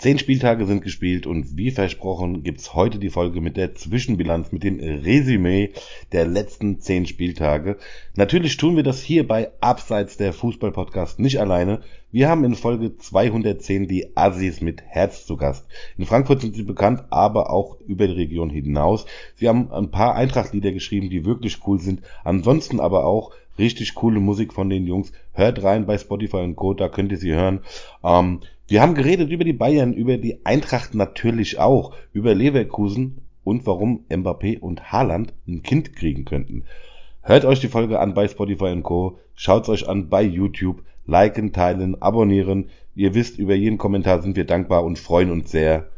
Zehn Spieltage sind gespielt und wie versprochen gibt's heute die Folge mit der Zwischenbilanz, mit dem Resümee der letzten zehn Spieltage. Natürlich tun wir das hier bei Abseits der Fußball-Podcast nicht alleine. Wir haben in Folge 210 die Assis mit Herz zu Gast. In Frankfurt sind sie bekannt, aber auch über die Region hinaus. Sie haben ein paar Eintracht-Lieder geschrieben, die wirklich cool sind. Ansonsten aber auch richtig coole Musik von den Jungs. Hört rein bei Spotify und Co., da könnt ihr sie hören. Ähm, wir haben geredet über die Bayern, über die Eintracht natürlich auch, über Leverkusen und warum Mbappé und Haaland ein Kind kriegen könnten. Hört euch die Folge an bei Spotify und Co. Schaut euch an bei YouTube. Liken, teilen, abonnieren. Ihr wisst, über jeden Kommentar sind wir dankbar und freuen uns sehr.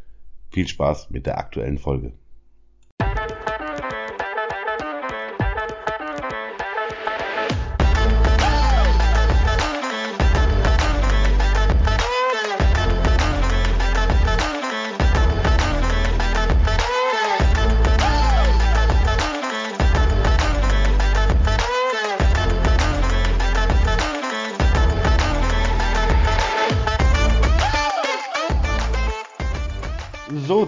Viel Spaß mit der aktuellen Folge.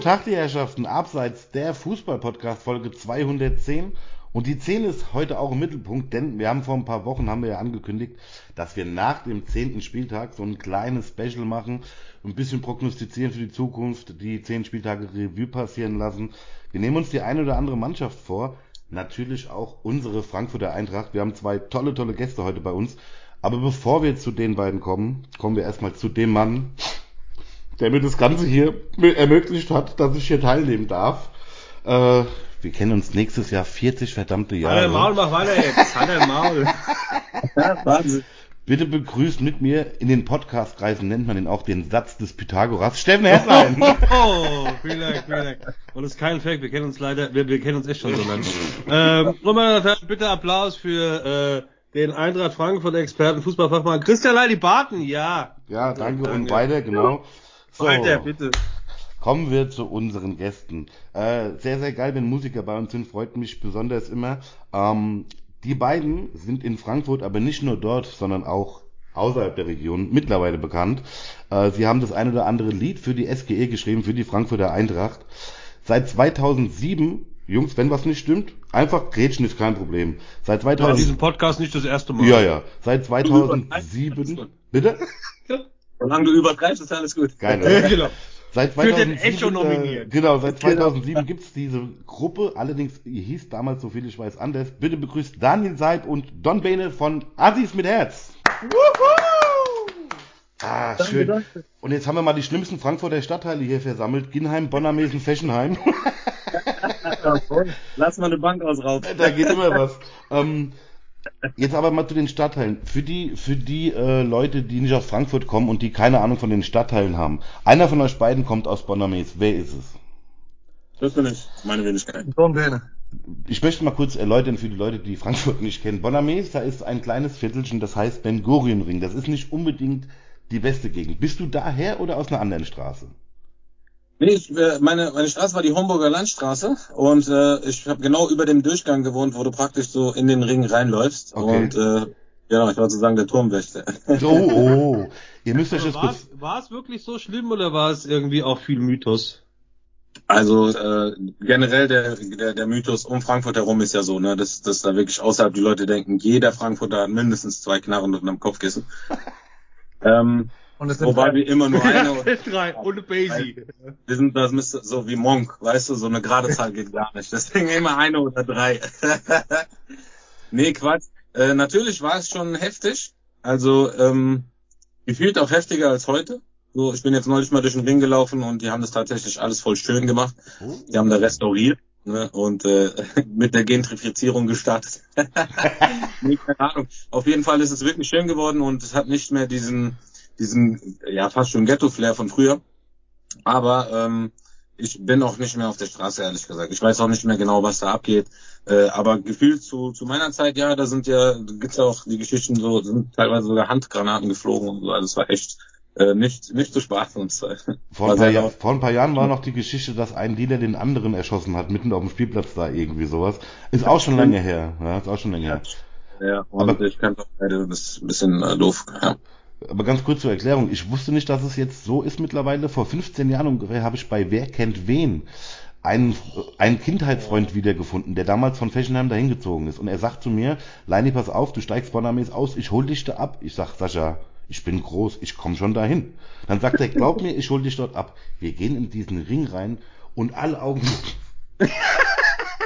Tag, die Herrschaften, abseits der Fußball-Podcast Folge 210. Und die 10 ist heute auch im Mittelpunkt, denn wir haben vor ein paar Wochen haben wir ja angekündigt, dass wir nach dem 10. Spieltag so ein kleines Special machen, ein bisschen prognostizieren für die Zukunft, die 10 Spieltage Revue passieren lassen. Wir nehmen uns die eine oder andere Mannschaft vor, natürlich auch unsere Frankfurter Eintracht. Wir haben zwei tolle, tolle Gäste heute bei uns. Aber bevor wir zu den beiden kommen, kommen wir erstmal zu dem Mann, der mir das Ganze hier ermöglicht hat, dass ich hier teilnehmen darf. Äh, wir kennen uns nächstes Jahr 40 verdammte Jahre. Halt Maul, mach weiter jetzt. Halt Maul. Wahnsinn. Bitte begrüßt mit mir in den Podcast-Kreisen, nennt man den auch den Satz des Pythagoras, Steffen Herzlein. Oh, vielen Dank, vielen Dank. Und das ist kein Fake, wir kennen uns leider, wir, wir kennen uns echt schon so lange. ähm, nochmal bitte Applaus für äh, den Eintracht Frankfurt Experten, Fußballfachmann Christian Leidi Barton, ja. Ja, danke, danke. und weiter, genau. So, Weiter, bitte. Kommen wir zu unseren Gästen. Äh, sehr, sehr geil, wenn Musiker bei uns sind, freut mich besonders immer. Ähm, die beiden sind in Frankfurt, aber nicht nur dort, sondern auch außerhalb der Region mittlerweile bekannt. Äh, sie haben das ein oder andere Lied für die SGE geschrieben, für die Frankfurter Eintracht. Seit 2007 Jungs, wenn was nicht stimmt, einfach grätschen ist kein Problem. Seit 2000 ja, diesen Podcast nicht das erste Mal. Ja, ja. Seit 2007. Bitte? Solange du übertreibst, ist alles gut. Geil. Ja, genau. Seit 2007, äh, genau, seit 2007 genau. gibt's diese Gruppe, allerdings hieß damals, so viel ich weiß, anders. Bitte begrüßt Daniel Seib und Don Bene von Assis mit Herz. Wuhu! Ah, danke, schön. Danke. Und jetzt haben wir mal die schlimmsten Frankfurter Stadtteile hier versammelt. Ginheim, Bonnermesen, Feschenheim. Lass mal eine Bank ausrauben. Da geht immer was. Ähm, Jetzt aber mal zu den Stadtteilen. Für die, für die äh, Leute, die nicht aus Frankfurt kommen und die keine Ahnung von den Stadtteilen haben. Einer von euch beiden kommt aus Bonnermees. Wer ist es? Das bin ich, meine Wenigkeit. Ich möchte mal kurz erläutern für die Leute, die Frankfurt nicht kennen. Bonnermees, da ist ein kleines Viertelchen, das heißt Ben Gurion Ring. Das ist nicht unbedingt die beste Gegend. Bist du daher oder aus einer anderen Straße? Nee, ich, äh, meine, meine Straße war die Homburger Landstraße und äh, ich habe genau über dem Durchgang gewohnt, wo du praktisch so in den Ring reinläufst. Okay. Und äh, genau, ich war sozusagen der Turmwächter. Oh, oh. Ihr müsst euch das kurz... War es wirklich so schlimm oder war es irgendwie auch viel Mythos? Also äh, generell der, der, der Mythos um Frankfurt herum ist ja so, ne, dass, dass da wirklich außerhalb die Leute denken, jeder Frankfurter hat mindestens zwei Knarren unter dem Kopfkissen. ähm, und es sind Wobei drei. wir immer nur eine und drei ohne Basie. Wir sind das müsste so wie Monk, weißt du, so eine gerade Zahl geht gar nicht. Deswegen immer eine oder drei. nee, Quatsch. Äh, natürlich war es schon heftig. Also ähm, gefühlt auch heftiger als heute. So, ich bin jetzt neulich mal durch den Ring gelaufen und die haben das tatsächlich alles voll schön gemacht. Die haben da restauriert ne, und äh, mit der Gentrifizierung gestartet. nee, keine Ahnung. Auf jeden Fall ist es wirklich schön geworden und es hat nicht mehr diesen diesen, ja, fast schon Ghetto-Flair von früher. Aber ähm, ich bin auch nicht mehr auf der Straße, ehrlich gesagt. Ich weiß auch nicht mehr genau, was da abgeht. Äh, aber gefühlt zu, zu meiner Zeit, ja, da sind ja, gibt's ja auch die Geschichten so, sind teilweise sogar Handgranaten geflogen und so. Also es war echt äh, nicht, nicht zu spaßen uns. Vor ein, paar Jahr, vor ein paar Jahren war noch die Geschichte, dass ein Dealer den anderen erschossen hat, mitten auf dem Spielplatz da irgendwie sowas. Ist auch schon lange her. Ja, ist auch schon lange her. Ja, und aber ich kann das ist ein bisschen äh, doof. Ja. Aber ganz kurz zur Erklärung, ich wusste nicht, dass es jetzt so ist mittlerweile. Vor 15 Jahren ungefähr habe ich bei Wer kennt wen einen, einen Kindheitsfreund wiedergefunden, der damals von Fechenheim dahin gezogen ist. Und er sagt zu mir, Leini, pass auf, du steigst Bonnames aus, ich hol dich da ab. Ich sag, Sascha, ich bin groß, ich komme schon dahin. Dann sagt er, glaub mir, ich hol dich dort ab. Wir gehen in diesen Ring rein und alle Augen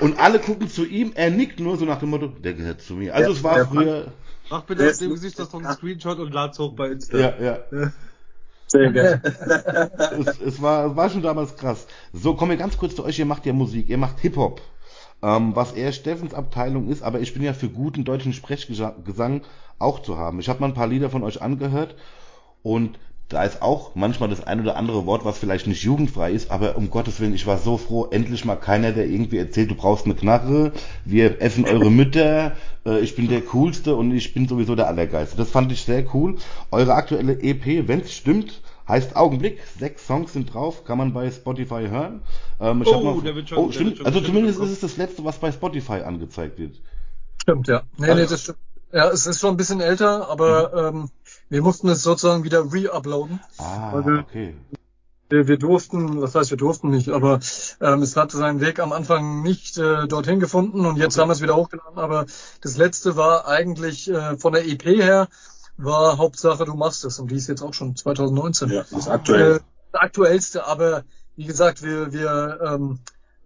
und alle gucken zu ihm, er nickt nur so nach dem Motto, der gehört zu mir. Also ja, es war früher. Mach bitte aus dem Gesicht das noch ein Screenshot und lad's hoch bei Insta. Ja, ja. Sehr geil. es, es, war, war schon damals krass. So, kommen wir ganz kurz zu euch. Ihr macht ja Musik, ihr macht Hip-Hop. Ähm, was eher Steffens Abteilung ist, aber ich bin ja für guten deutschen Sprechgesang auch zu haben. Ich habe mal ein paar Lieder von euch angehört und da ist auch manchmal das ein oder andere Wort, was vielleicht nicht jugendfrei ist, aber um Gottes Willen, ich war so froh, endlich mal keiner, der irgendwie erzählt, du brauchst eine Knarre, wir essen eure Mütter, äh, ich bin der Coolste und ich bin sowieso der Allergeiste. Das fand ich sehr cool. Eure aktuelle EP, wenn es stimmt, heißt Augenblick, sechs Songs sind drauf, kann man bei Spotify hören. Ähm, oh, mal, der wird schon, oh, stimmt. also zumindest ist es das letzte, was bei Spotify angezeigt wird. Stimmt, ja. Nee, also, nee, das stimmt. Ja, es ist schon ein bisschen älter, aber mhm. ähm, wir mussten es sozusagen wieder re-uploaden. Ah, wir, okay. Wir, wir durften, was heißt wir durften nicht, aber ähm, es hat seinen Weg am Anfang nicht äh, dorthin gefunden und jetzt okay. haben wir es wieder hochgeladen. Aber das letzte war eigentlich äh, von der EP her, war Hauptsache du machst es und die ist jetzt auch schon 2019. Ja, das ist aktuell. Äh, das aktuellste, aber wie gesagt, wir, wir ähm,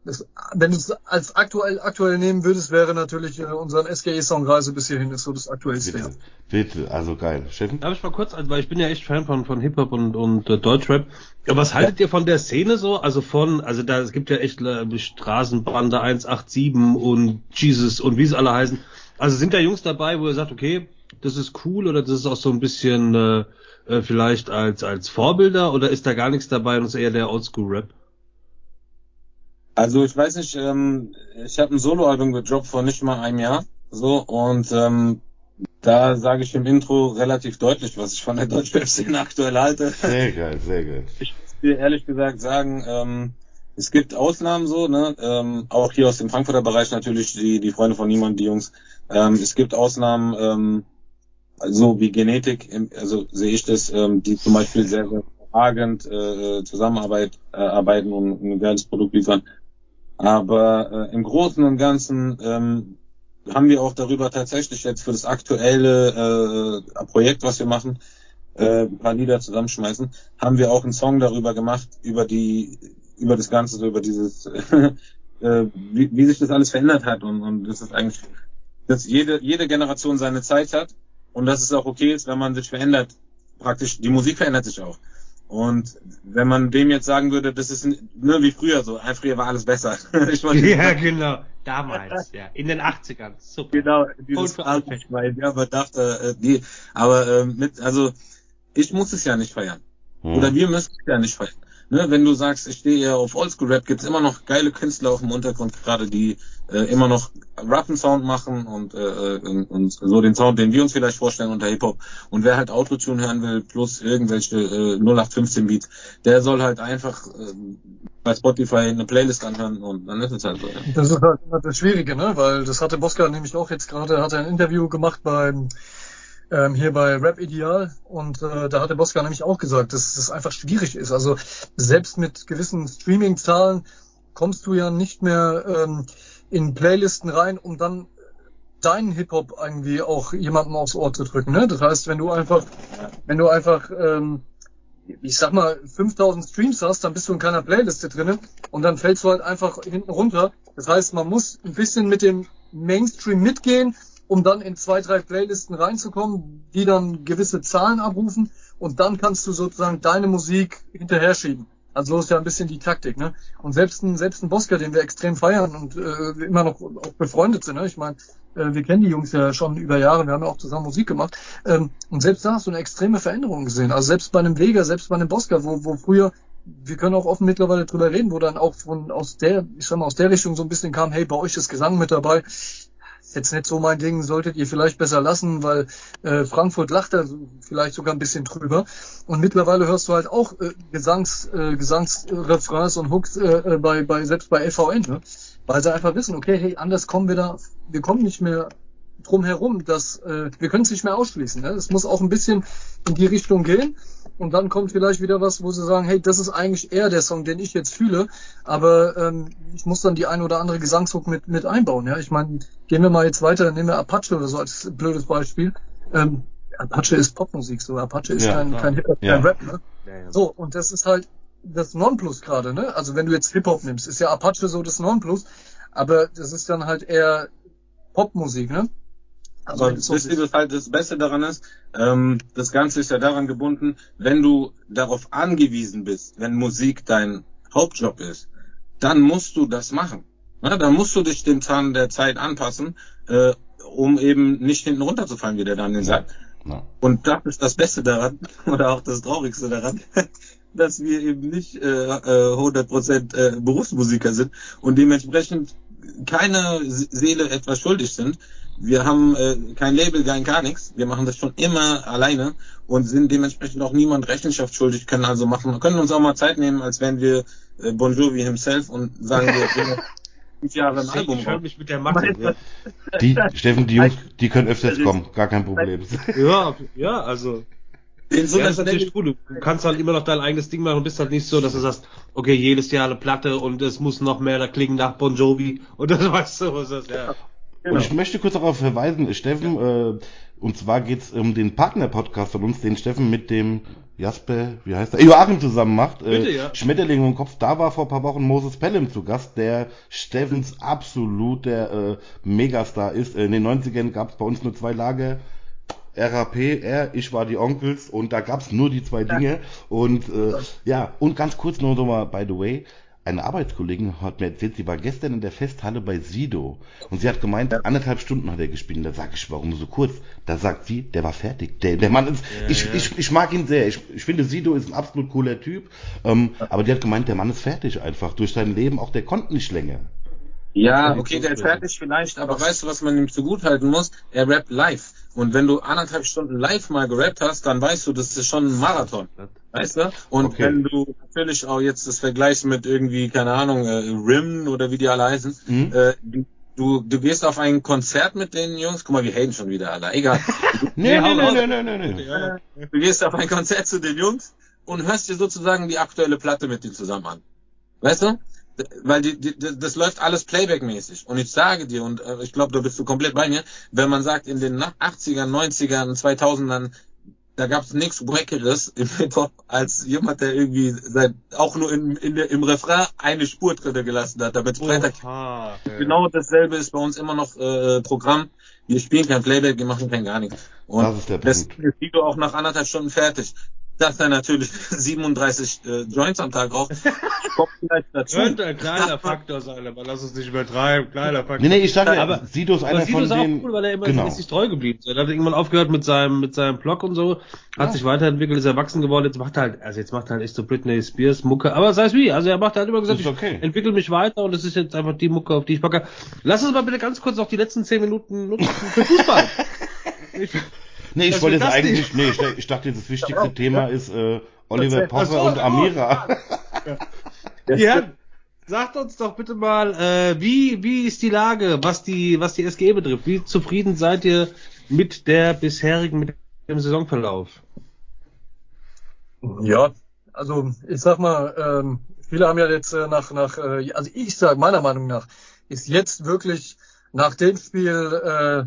das, wenn du es als aktuell aktuell nehmen würdest, wäre natürlich äh, unseren SGE-Song Reise bis hierhin ist so das aktuellste. Bitte, bitte also geil. Steffen? Darf ich mal kurz, also, weil ich bin ja echt Fan von, von Hip-Hop und, und äh, Deutschrap. Ja, was haltet ja. ihr von der Szene so? Also von, also da, es gibt ja echt äh, Straßenbande 187 und Jesus und wie sie alle heißen. Also sind da Jungs dabei, wo ihr sagt, okay, das ist cool oder das ist auch so ein bisschen äh, äh, vielleicht als, als Vorbilder oder ist da gar nichts dabei und ist eher der Oldschool-Rap? Also ich weiß nicht, ähm, ich habe ein Soloalbum gedroppt vor nicht mal einem Jahr. So, und ähm, da sage ich im Intro relativ deutlich, was ich von der Deutschrap-Szene aktuell halte. Sehr geil, sehr geil. Ich dir ehrlich gesagt sagen, ähm, es gibt Ausnahmen so, ne? Ähm, auch hier aus dem Frankfurter Bereich natürlich die, die Freunde von niemand, die Jungs. Ähm, es gibt Ausnahmen, ähm, so wie Genetik, also sehe ich das, ähm, die zum Beispiel sehr, sehr überragend äh, Zusammenarbeit äh, arbeiten und ein geiles Produkt liefern. Aber äh, im Großen und Ganzen ähm, haben wir auch darüber tatsächlich jetzt für das aktuelle äh, Projekt, was wir machen, äh, ein paar Lieder zusammenschmeißen, haben wir auch einen Song darüber gemacht, über die, über das Ganze, so über dieses, äh, wie, wie sich das alles verändert hat und, und das ist eigentlich, dass jede, jede Generation seine Zeit hat und dass es auch okay ist, wenn man sich verändert. Praktisch, die Musik verändert sich auch. Und wenn man dem jetzt sagen würde, das ist nur wie früher so, früher war alles besser. ich meine, ja, genau. Damals, ja. In den 80ern. Super. Genau, dieses ich meine, ja, man dachte, äh, die, aber äh, mit, also ich muss es ja nicht feiern. Hm. Oder wir müssen es ja nicht feiern. Ne, wenn du sagst, ich stehe eher auf Oldschool-Rap, gibt's immer noch geile Künstler auf dem Untergrund, gerade die äh, immer noch rappen Sound machen und, äh, und, und so den Sound, den wir uns vielleicht vorstellen unter Hip-Hop. Und wer halt Autotune hören will, plus irgendwelche äh, 0815 Beats, der soll halt einfach äh, bei Spotify eine Playlist anhören und dann ist es halt so. Ja. Das ist halt das Schwierige, ne? Weil das hatte Bosca nämlich auch jetzt gerade, hat er ein Interview gemacht beim ähm, hier bei Rap Ideal und äh, da hat der Bosca nämlich auch gesagt, dass das einfach schwierig ist. Also selbst mit gewissen Streaming-Zahlen kommst du ja nicht mehr ähm, in Playlisten rein, um dann deinen Hip-Hop irgendwie auch jemandem aufs Ohr zu drücken. Ne? Das heißt, wenn du einfach, wenn du einfach, ähm, ich sag mal, 5000 Streams hast, dann bist du in keiner Playliste drinnen und dann fällst du halt einfach hinten runter. Das heißt, man muss ein bisschen mit dem Mainstream mitgehen, um dann in zwei, drei Playlisten reinzukommen, die dann gewisse Zahlen abrufen und dann kannst du sozusagen deine Musik hinterher schieben. Also so ist ja ein bisschen die Taktik, ne? Und selbst ein, selbst ein Bosker, den wir extrem feiern und äh, immer noch auch befreundet sind, ne? Ich meine, äh, wir kennen die Jungs ja schon über Jahre, wir haben ja auch zusammen Musik gemacht. Ähm, und selbst da hast du eine extreme Veränderung gesehen. Also selbst bei einem Vega, selbst bei einem Bosker, wo, wo früher, wir können auch offen mittlerweile drüber reden, wo dann auch von aus der, ich sag mal, aus der Richtung so ein bisschen kam, hey, bei euch ist Gesang mit dabei jetzt nicht so mein Ding, solltet ihr vielleicht besser lassen, weil äh, Frankfurt lacht da vielleicht sogar ein bisschen drüber. Und mittlerweile hörst du halt auch äh, Gesangs, äh, Gesangsrefrains und Hooks äh, äh bei, bei selbst bei FVN, ne? weil sie einfach wissen, okay, hey, anders kommen wir da, wir kommen nicht mehr drumherum, das, äh, wir können es nicht mehr ausschließen. Ne? Es muss auch ein bisschen in die Richtung gehen. Und dann kommt vielleicht wieder was, wo sie sagen, hey, das ist eigentlich eher der Song, den ich jetzt fühle, aber ähm, ich muss dann die eine oder andere Gesangshook mit, mit einbauen. Ja, ich meine, gehen wir mal jetzt weiter, nehmen wir Apache oder so als blödes Beispiel. Ähm, Apache ist Popmusik, so Apache ist ja, kein, kein Hip-Hop, ja. kein Rap. Ne? Ja, so, und das ist halt das Nonplus gerade, ne? Also wenn du jetzt Hip-Hop nimmst, ist ja Apache so das Nonplus, aber das ist dann halt eher Popmusik, ne? Also Aber wisst ihr, was halt das Beste daran ist? Ähm, das Ganze ist ja daran gebunden, wenn du darauf angewiesen bist, wenn Musik dein Hauptjob ist, dann musst du das machen. Ja, dann musst du dich dem Zahn der Zeit anpassen, äh, um eben nicht hinten runterzufallen, wie der Daniel sagt. Ja. Und das ist das Beste daran, oder auch das Traurigste daran, dass wir eben nicht äh, 100% äh, Berufsmusiker sind und dementsprechend keine Seele etwas schuldig sind. Wir haben äh, kein Label, kein gar nichts. Wir machen das schon immer alleine und sind dementsprechend auch niemand Rechenschaft schuldig, können also machen, können uns auch mal Zeit nehmen, als wären wir äh, Bon Jovi himself und sagen wir, fünf Jahre ein Album ich mich mit der Matte. Ja. Die, Steffen, die Jungs, die können öfters kommen, gar kein Problem. Ja, ja, also in so ja, das ist natürlich cool. Du kannst halt immer noch dein eigenes Ding machen und bist halt nicht so, dass du sagst, okay, jedes Jahr eine Platte und es muss noch mehr da klingen nach Bon Jovi und das weißt du, was das, ja. Genau. Und ich möchte kurz darauf verweisen, Steffen, äh, und zwar geht's um den Partner-Podcast von uns, den Steffen mit dem Jasper, wie heißt er, Joachim zusammen macht. Äh, Bitte, ja. Schmetterling im Kopf, da war vor ein paar Wochen Moses Pelham zu Gast, der Steffens absoluter äh, Megastar ist. In den 90ern gab's bei uns nur zwei Lager RAP, er, ich war die Onkels und da gab's nur die zwei Dinge. Und äh, ja, und ganz kurz noch mal, by the way, eine Arbeitskollegin hat mir erzählt, sie war gestern in der Festhalle bei Sido und sie hat gemeint, ja. anderthalb Stunden hat er gespielt. Und da sag ich, warum so kurz? Da sagt sie, der war fertig. Der, der Mann ist, ja, ich, ja. Ich, ich mag ihn sehr. Ich, ich finde, Sido ist ein absolut cooler Typ. Ähm, aber die hat gemeint, der Mann ist fertig einfach durch sein Leben. Auch der konnte nicht länger. Ja, okay, der ist fertig vielleicht, aber weißt du, was man ihm zugutehalten muss? Er rappt live. Und wenn du anderthalb Stunden live mal gerappt hast, dann weißt du, das ist schon ein Marathon. Weißt du? Und okay. wenn du natürlich auch jetzt das vergleichst mit irgendwie, keine Ahnung, äh, Rim oder wie die alle heißen, mhm. äh, du, du gehst auf ein Konzert mit den Jungs, guck mal, wir haten schon wieder alle, egal. nee, nee, nee, nee, nee, nee, nee. Du gehst auf ein Konzert zu den Jungs und hörst dir sozusagen die aktuelle Platte mit denen zusammen an. Weißt du? Weil die, die, das läuft alles Playback-mäßig. Und ich sage dir, und äh, ich glaube, da bist du komplett bei mir, wenn man sagt, in den 80ern, 90ern, 2000ern, da gab es nichts Wackeres im Hip-Hop als jemand, der irgendwie seit, auch nur in, in im Refrain eine Spur drinne gelassen hat, damit Freitag. Ja. Genau dasselbe ist bei uns immer noch äh, Programm. Wir spielen kein Playback, wir machen kein gar nichts. Und das ist der Punkt. das Video auch nach anderthalb Stunden fertig dass er natürlich 37 äh, Joints am Tag raucht, kommt vielleicht dazu. Könnte ein kleiner Faktor sein, aber lass uns nicht übertreiben. Kleiner Faktor. Nee, nee, ich sage ja, aber Sido ist einer Sido von ist den... auch cool, weil er immer genau. sich treu geblieben ist. Er hat irgendwann aufgehört mit seinem, mit seinem Blog und so, hat ja. sich weiterentwickelt, ist erwachsen geworden, jetzt macht er halt, also jetzt macht er halt echt so Britney Spears Mucke, aber sei es wie, also er macht halt immer gesagt, ich okay. entwickle mich weiter und es ist jetzt einfach die Mucke, auf die ich bocke. Lass uns mal bitte ganz kurz noch die letzten 10 Minuten nutzen für Fußball. ich, Nee, ich wollte jetzt eigentlich, nee, ich, ich dachte, das wichtigste ja, Thema ist äh, Oliver Posse und Amira. Ja. ja. Sagt uns doch bitte mal, äh, wie, wie ist die Lage, was die, was die SGE betrifft? Wie zufrieden seid ihr mit der bisherigen, mit dem Saisonverlauf? Ja, also ich sag mal, ähm, viele haben ja jetzt äh, nach, nach, äh, also ich sag meiner Meinung nach, ist jetzt wirklich nach dem Spiel äh,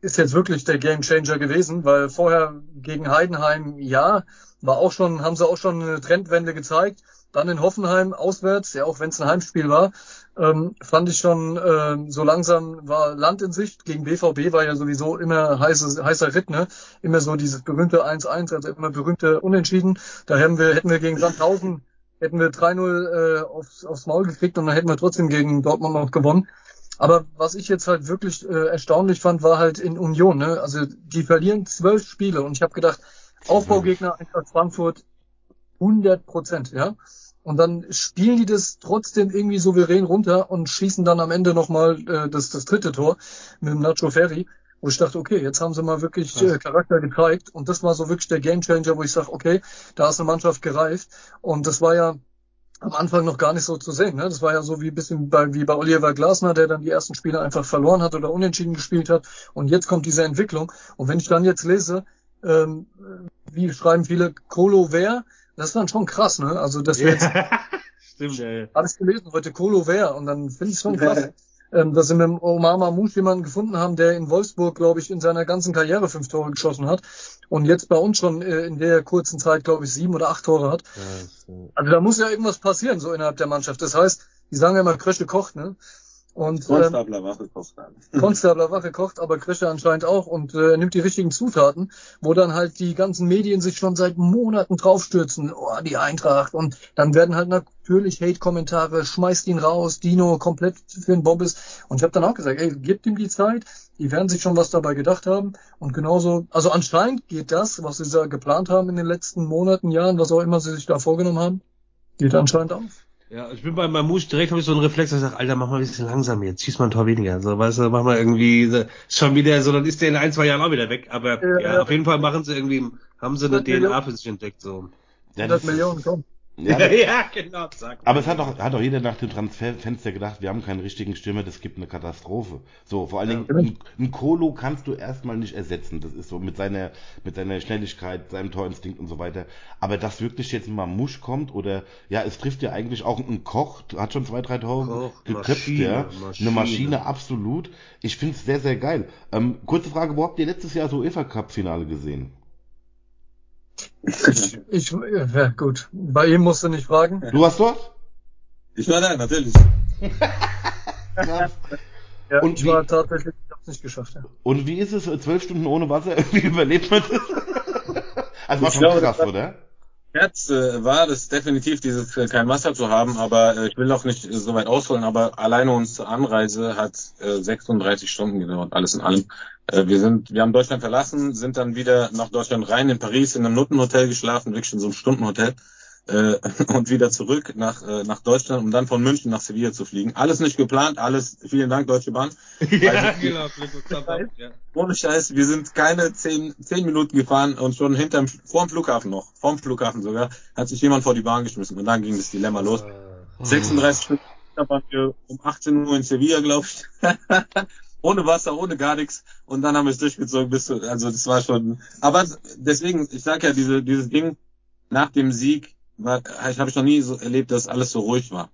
ist jetzt wirklich der Game Changer gewesen, weil vorher gegen Heidenheim, ja, war auch schon, haben sie auch schon eine Trendwende gezeigt. Dann in Hoffenheim auswärts, ja auch wenn es ein Heimspiel war, ähm, fand ich schon, äh, so langsam war Land in Sicht. Gegen BVB war ja sowieso immer heißes, heißer Ritt, ne? Immer so dieses berühmte 1-1, also immer berühmte Unentschieden. Da hätten wir, hätten wir gegen Sandhausen, hätten wir 3-0 äh, aufs, aufs Maul gekriegt und dann hätten wir trotzdem gegen Dortmund noch gewonnen. Aber was ich jetzt halt wirklich äh, erstaunlich fand, war halt in Union. Ne? Also die verlieren zwölf Spiele und ich habe gedacht, Aufbaugegner Eintracht Frankfurt 100 Prozent, ja. Und dann spielen die das trotzdem irgendwie souverän runter und schießen dann am Ende nochmal äh, das, das dritte Tor mit dem Nacho Ferri. Wo ich dachte, okay, jetzt haben sie mal wirklich äh, Charakter gezeigt. Und das war so wirklich der Gamechanger, wo ich sage, okay, da ist eine Mannschaft gereift. Und das war ja am Anfang noch gar nicht so zu sehen. Ne? Das war ja so wie ein bisschen bei, wie bei Oliver Glasner, der dann die ersten Spiele einfach verloren hat oder unentschieden gespielt hat. Und jetzt kommt diese Entwicklung. Und wenn ich dann jetzt lese, ähm, wie schreiben viele Kolo wer, das ist dann schon krass, ne? Also das wird jetzt Stimmt, ja, ja. alles gelesen heute Kolo wer und dann finde ich es schon krass. ähm, dass sie mit dem Omar Mamouche jemanden gefunden haben, der in Wolfsburg, glaube ich, in seiner ganzen Karriere fünf Tore geschossen hat und jetzt bei uns schon äh, in der kurzen Zeit, glaube ich, sieben oder acht Tore hat. Also da muss ja irgendwas passieren, so innerhalb der Mannschaft. Das heißt, die sagen ja immer, Krösche kocht, ne? Und ähm, Konstabler Wache kocht dann. Konstabler Wache kocht, aber Krösche anscheinend auch und äh, nimmt die richtigen Zutaten, wo dann halt die ganzen Medien sich schon seit Monaten draufstürzen. Oh, die Eintracht. Und dann werden halt natürlich Hate-Kommentare, schmeißt ihn raus, Dino komplett für den Bobbes. Und ich habe dann auch gesagt, ey, gebt ihm die Zeit, die werden sich schon was dabei gedacht haben. Und genauso, also anscheinend geht das, was sie da geplant haben in den letzten Monaten, Jahren, was auch immer sie sich da vorgenommen haben, geht anscheinend auf. Ja, ich bin bei Mamouche direkt habe ich so einen Reflex, dass ich sage, Alter, mach mal ein bisschen langsam jetzt, schieß mal ein Tor weniger. So, weißt du, mach mal irgendwie so, schon wieder, so dann ist der in ein, zwei Jahren auch wieder weg. Aber Ja, ja, ja. auf jeden Fall machen sie irgendwie, haben sie eine. DNA für sich entdeckt, so. Ja, 100 das- Millionen, komm. Ja, ja genau, zack. aber es hat doch, hat doch jeder nach dem Transferfenster gedacht, wir haben keinen richtigen Stürmer, das gibt eine Katastrophe. So, vor allen Dingen, ein, ein Kolo kannst du erstmal nicht ersetzen. Das ist so mit seiner, mit seiner Schnelligkeit, seinem Torinstinkt und so weiter. Aber dass wirklich jetzt mal Musch kommt oder, ja, es trifft ja eigentlich auch ein Koch, hat schon zwei, drei Tore geköpft, ja. Maschine. Eine Maschine, absolut. Ich finde es sehr, sehr geil. Ähm, kurze Frage, wo habt ihr letztes Jahr so UEFA Cup Finale gesehen? Ich, ja, gut. Bei ihm musst du nicht fragen. Du warst dort? Ich war da, natürlich. Ja, Und ich wie- war tatsächlich, ich hab's nicht geschafft. Ja. Und wie ist es, äh, zwölf Stunden ohne Wasser? Wie überlebt man das? Also war Ich schon glaube, krass, war- oder? Herz äh, war das definitiv, dieses äh, kein Wasser zu haben, aber äh, ich will auch nicht äh, so weit ausholen, aber alleine unsere Anreise hat äh, 36 Stunden gedauert, alles in allem. Äh, wir sind, wir haben Deutschland verlassen, sind dann wieder nach Deutschland rein, in Paris in einem Nuttenhotel geschlafen, wirklich in so einem Stundenhotel äh, und wieder zurück nach äh, nach Deutschland, um dann von München nach Sevilla zu fliegen. Alles nicht geplant, alles. Vielen Dank Deutsche Bahn. ja, ich- genau, Glück ja. Ohne Scheiß, wir sind keine zehn, zehn Minuten gefahren und schon hinterm, vorm Flughafen noch, vorm Flughafen sogar, hat sich jemand vor die Bahn geschmissen und dann ging das Dilemma los. 36 Stunden später waren wir um 18 Uhr in Sevilla, glaube ich. ohne Wasser, ohne gar nichts. Und dann haben wir es durchgezogen bis zu, also das war schon, aber deswegen, ich sag ja, diese, dieses Ding nach dem Sieg, war, ich habe ich noch nie so erlebt, dass alles so ruhig war.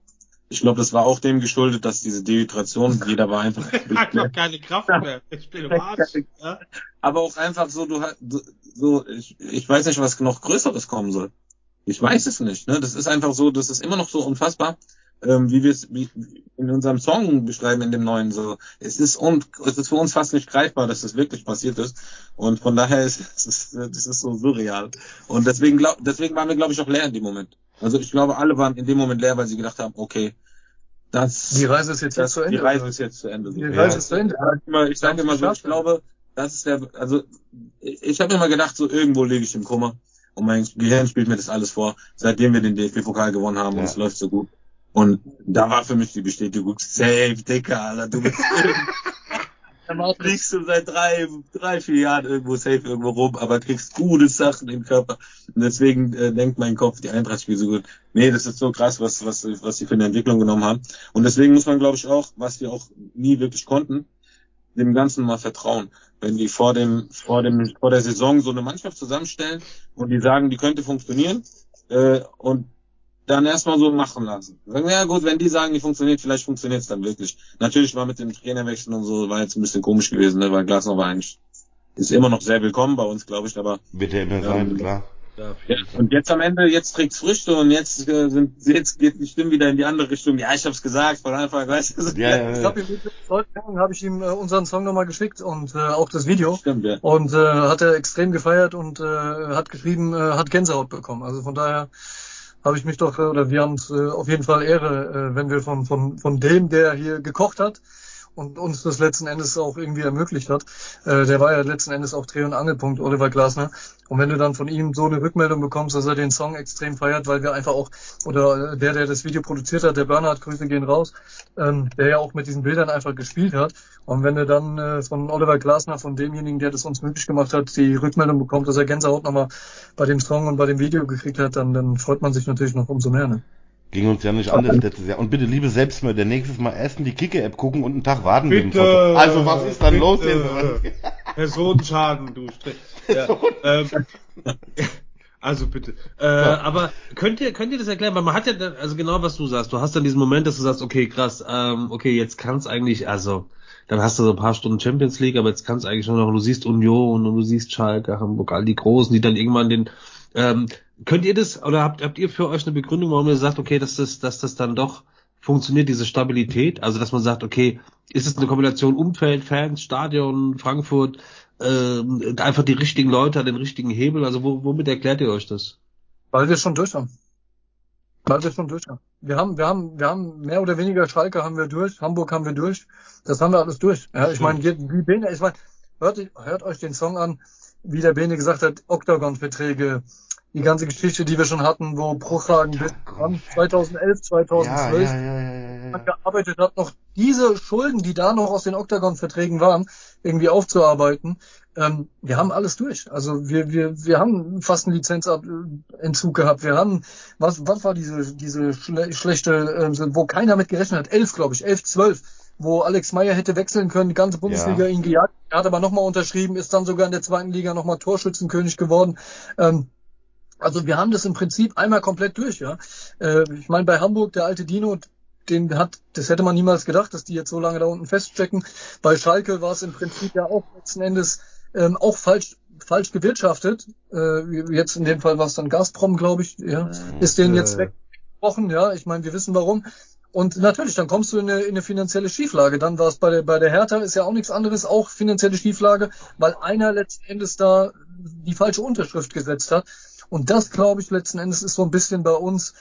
Ich glaube, das war auch dem geschuldet, dass diese Dehydration, jeder war einfach Hat noch keine Kraft mehr. Ich bin im Arsch. Ja? aber auch einfach so, du hast so, ich, ich weiß nicht, was noch Größeres kommen soll. Ich weiß es nicht. Ne? Das ist einfach so, das ist immer noch so unfassbar, ähm, wie wir es wie in unserem Song beschreiben, in dem neuen. So, es ist un, es ist für uns fast nicht greifbar, dass das wirklich passiert ist. Und von daher ist es ist, das ist so surreal. Und deswegen glaub, deswegen waren wir, glaube ich, auch leer in dem Moment. Also ich glaube, alle waren in dem Moment leer, weil sie gedacht haben, okay, das, Die Reise ist jetzt, das jetzt zu Ende. die Reise ist jetzt zu Ende. Die. Reise ist zu Ende. immer, ich sage immer so, ich ja. glaube, das ist der, also ich, habe immer gedacht, so irgendwo lege ich im Kummer und mein Gehirn spielt mir das alles vor, seitdem wir den DFB-Pokal gewonnen haben und Ja. es läuft so gut. Und da war für mich die Bestätigung, safe, Dicker, Alter, du bist fliegst du seit drei, drei, vier Jahren irgendwo safe irgendwo rum, aber kriegst gute Sachen im Körper. Und deswegen äh, denkt mein Kopf, die Eintracht spielt so gut. Nee, das ist so krass, was, was, was sie für eine Entwicklung genommen haben. Und deswegen muss man, glaube ich, auch, was wir auch nie wirklich konnten, dem Ganzen mal vertrauen. Wenn die vor dem, vor dem, vor der Saison so eine Mannschaft zusammenstellen und die sagen, die könnte funktionieren, äh, und dann erstmal so machen lassen. Sagen, ja gut, wenn die sagen, die funktioniert, vielleicht funktioniert es dann wirklich. Natürlich war mit dem Trainerwechsel und so, war jetzt ein bisschen komisch gewesen, ne, weil Glasner war eigentlich, ist immer noch sehr willkommen bei uns, glaube ich, aber Wird ja immer sein, klar. Ja, und jetzt am Ende, jetzt trägt's Früchte und jetzt äh, sind, jetzt geht die Stimme wieder in die andere Richtung. Ja, ich hab's gesagt von Anfang, weißt du. Ja, ja, Ich ihm heute Morgen habe ich ihm äh, unseren Song nochmal geschickt und äh, auch das Video. Stimmt, ja. Und äh, hat er extrem gefeiert und äh, hat geschrieben, äh, hat Gänsehaut bekommen. Also von daher habe ich mich doch, äh, oder wir haben äh, auf jeden Fall Ehre, äh, wenn wir von, von, von dem, der hier gekocht hat und uns das letzten Endes auch irgendwie ermöglicht hat, äh, der war ja letzten Endes auch Dreh- und Angelpunkt, Oliver Glasner. Und wenn du dann von ihm so eine Rückmeldung bekommst, dass er den Song extrem feiert, weil wir einfach auch, oder äh, der, der das Video produziert hat, der Bernhard, Grüße gehen raus, ähm, der ja auch mit diesen Bildern einfach gespielt hat. Und wenn du dann äh, von Oliver Glasner, von demjenigen, der das uns möglich gemacht hat, die Rückmeldung bekommt, dass er Gänsehaut nochmal bei dem Song und bei dem Video gekriegt hat, dann, dann freut man sich natürlich noch umso mehr. Ne? Ging uns ja nicht anders letztes Jahr. Und bitte, liebe Selbstmörder, nächstes Mal erst in die Kicker-App gucken und einen Tag warten Bitte. Also was ist dann bitte. los jetzt? Personenschaden, du Strich. Ja, ähm, also bitte. Äh, aber könnt ihr, könnt ihr das erklären? Weil man hat ja, dann, also genau was du sagst. Du hast dann diesen Moment, dass du sagst, okay, krass, ähm, okay, jetzt kann es eigentlich, also dann hast du so ein paar Stunden Champions League, aber jetzt kann es eigentlich nur noch, du siehst Union und du siehst Schalke, Hamburg, all die Großen, die dann irgendwann den, ähm, könnt ihr das, oder habt, habt ihr für euch eine Begründung, warum ihr sagt, okay, dass das, dass das dann doch funktioniert, diese Stabilität? Also, dass man sagt, okay, ist es eine Kombination Umfeld, Fans, Stadion, Frankfurt, ähm, einfach die richtigen Leute an den richtigen Hebel? Also, wo, womit erklärt ihr euch das? Weil wir schon durch haben. Weil wir schon durch haben. Wir haben, wir haben, wir haben mehr oder weniger Schalke haben wir durch, Hamburg haben wir durch. Das haben wir alles durch. Ja, ich meine, wie Bene, ich meine, hört, hört euch den Song an, wie der Bene gesagt hat, Octagon-Verträge, die ganze Geschichte, die wir schon hatten, wo Bruchhagen bis 2011, 2012 Ja, ja, ja, gearbeitet hat, noch diese Schulden, die da noch aus den Octagon-Verträgen waren, irgendwie aufzuarbeiten. Ähm, wir haben alles durch. Also wir, wir, wir haben fast einen Lizenzentzug gehabt. Wir haben, was, was war diese, diese schle schlechte, äh, wo keiner mit gerechnet hat? Elf, glaube ich, elf, zwölf, wo Alex Meyer hätte wechseln können, die ganze Bundesliga ihn gejagt. Er hat aber nochmal unterschrieben, ist dann sogar in der zweiten Liga nochmal Torschützenkönig geworden. Ähm, also wir haben das im Prinzip einmal komplett durch, ja. Äh, ich meine, bei Hamburg, der alte Dino, den hat, das hätte man niemals gedacht, dass die jetzt so lange da unten feststecken. Bei Schalke war es im Prinzip ja auch letzten Endes ähm, auch falsch falsch gewirtschaftet. Äh, jetzt in dem Fall war es dann Gazprom, glaube ich, ja, ist denen jetzt Äh. weggebrochen, ja. Ich meine, wir wissen warum. Und natürlich, dann kommst du in eine, in eine finanzielle Schieflage. Dann war es bei der, bei der Hertha, ist ja auch nichts anderes, auch finanzielle Schieflage, weil einer letzten Endes da die falsche Unterschrift gesetzt hat. Und das, glaube ich, letzten Endes ist so ein bisschen bei uns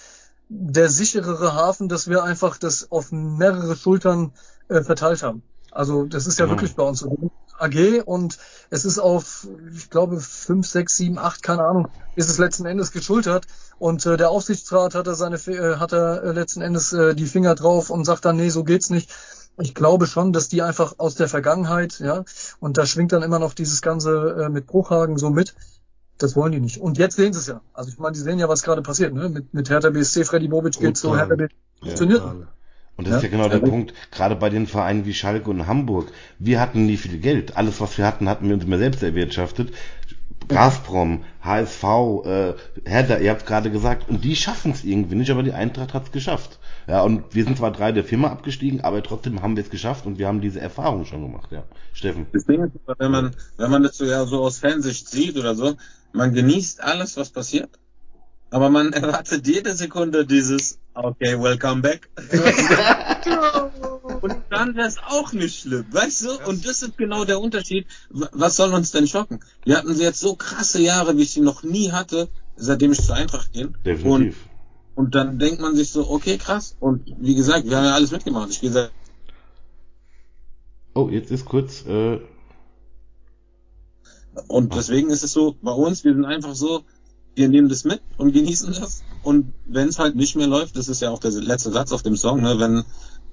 der sicherere Hafen, dass wir einfach das auf mehrere Schultern äh, verteilt haben. Also das ist ja Genau. wirklich bei uns so. AG und es ist auf, ich glaube, fünf, sechs, sieben, acht, keine Ahnung, ist es letzten Endes geschultert. Und äh, der Aufsichtsrat hat er seine äh, hat er äh, letzten Endes äh, die Finger drauf und sagt dann, nee, so geht's nicht. Ich glaube schon, dass die einfach aus der Vergangenheit, ja, und da schwingt dann immer noch dieses Ganze äh, mit Bruchhagen so mit. Das wollen die nicht. Und jetzt sehen sie es ja. Also ich meine, die sehen ja, was gerade passiert, ne? Mit, mit Hertha BSC, Freddy Bobic geht so. Hertha BSC funktioniert. nicht. Und das ist Ja. ja genau der Punkt, gerade bei den Vereinen wie Schalke und Hamburg. Wir hatten nie viel Geld. Alles, was wir hatten, hatten wir uns immer selbst erwirtschaftet. Gazprom, HSV, äh, Hertha, ihr habt gerade gesagt, und die schaffen es irgendwie nicht, aber die Eintracht hat es geschafft. Ja, und wir sind zwar drei der Firma abgestiegen, aber trotzdem haben wir es geschafft und wir haben diese Erfahrung schon gemacht, ja. Steffen. Das Ding ist, wenn man, wenn man das so, ja, so aus Fansicht sieht oder so, man genießt alles, was passiert, aber man erwartet jede Sekunde dieses, okay, welcome back. Und dann wäre es auch nicht schlimm, weißt du? Und das ist genau der Unterschied. Was soll uns denn schocken? Wir hatten jetzt so krasse Jahre, wie ich sie noch nie hatte, seitdem ich zur Eintracht. Und, Definitiv. und dann denkt man sich so, okay, krass. Und wie gesagt, wir haben ja alles mitgemacht. Ich gesagt, Oh, jetzt ist kurz, äh, Und deswegen ist es so, bei uns, wir sind einfach so, wir nehmen das mit und genießen das. Und wenn es halt nicht mehr läuft, das ist ja auch der letzte Satz auf dem Song, ne, wenn,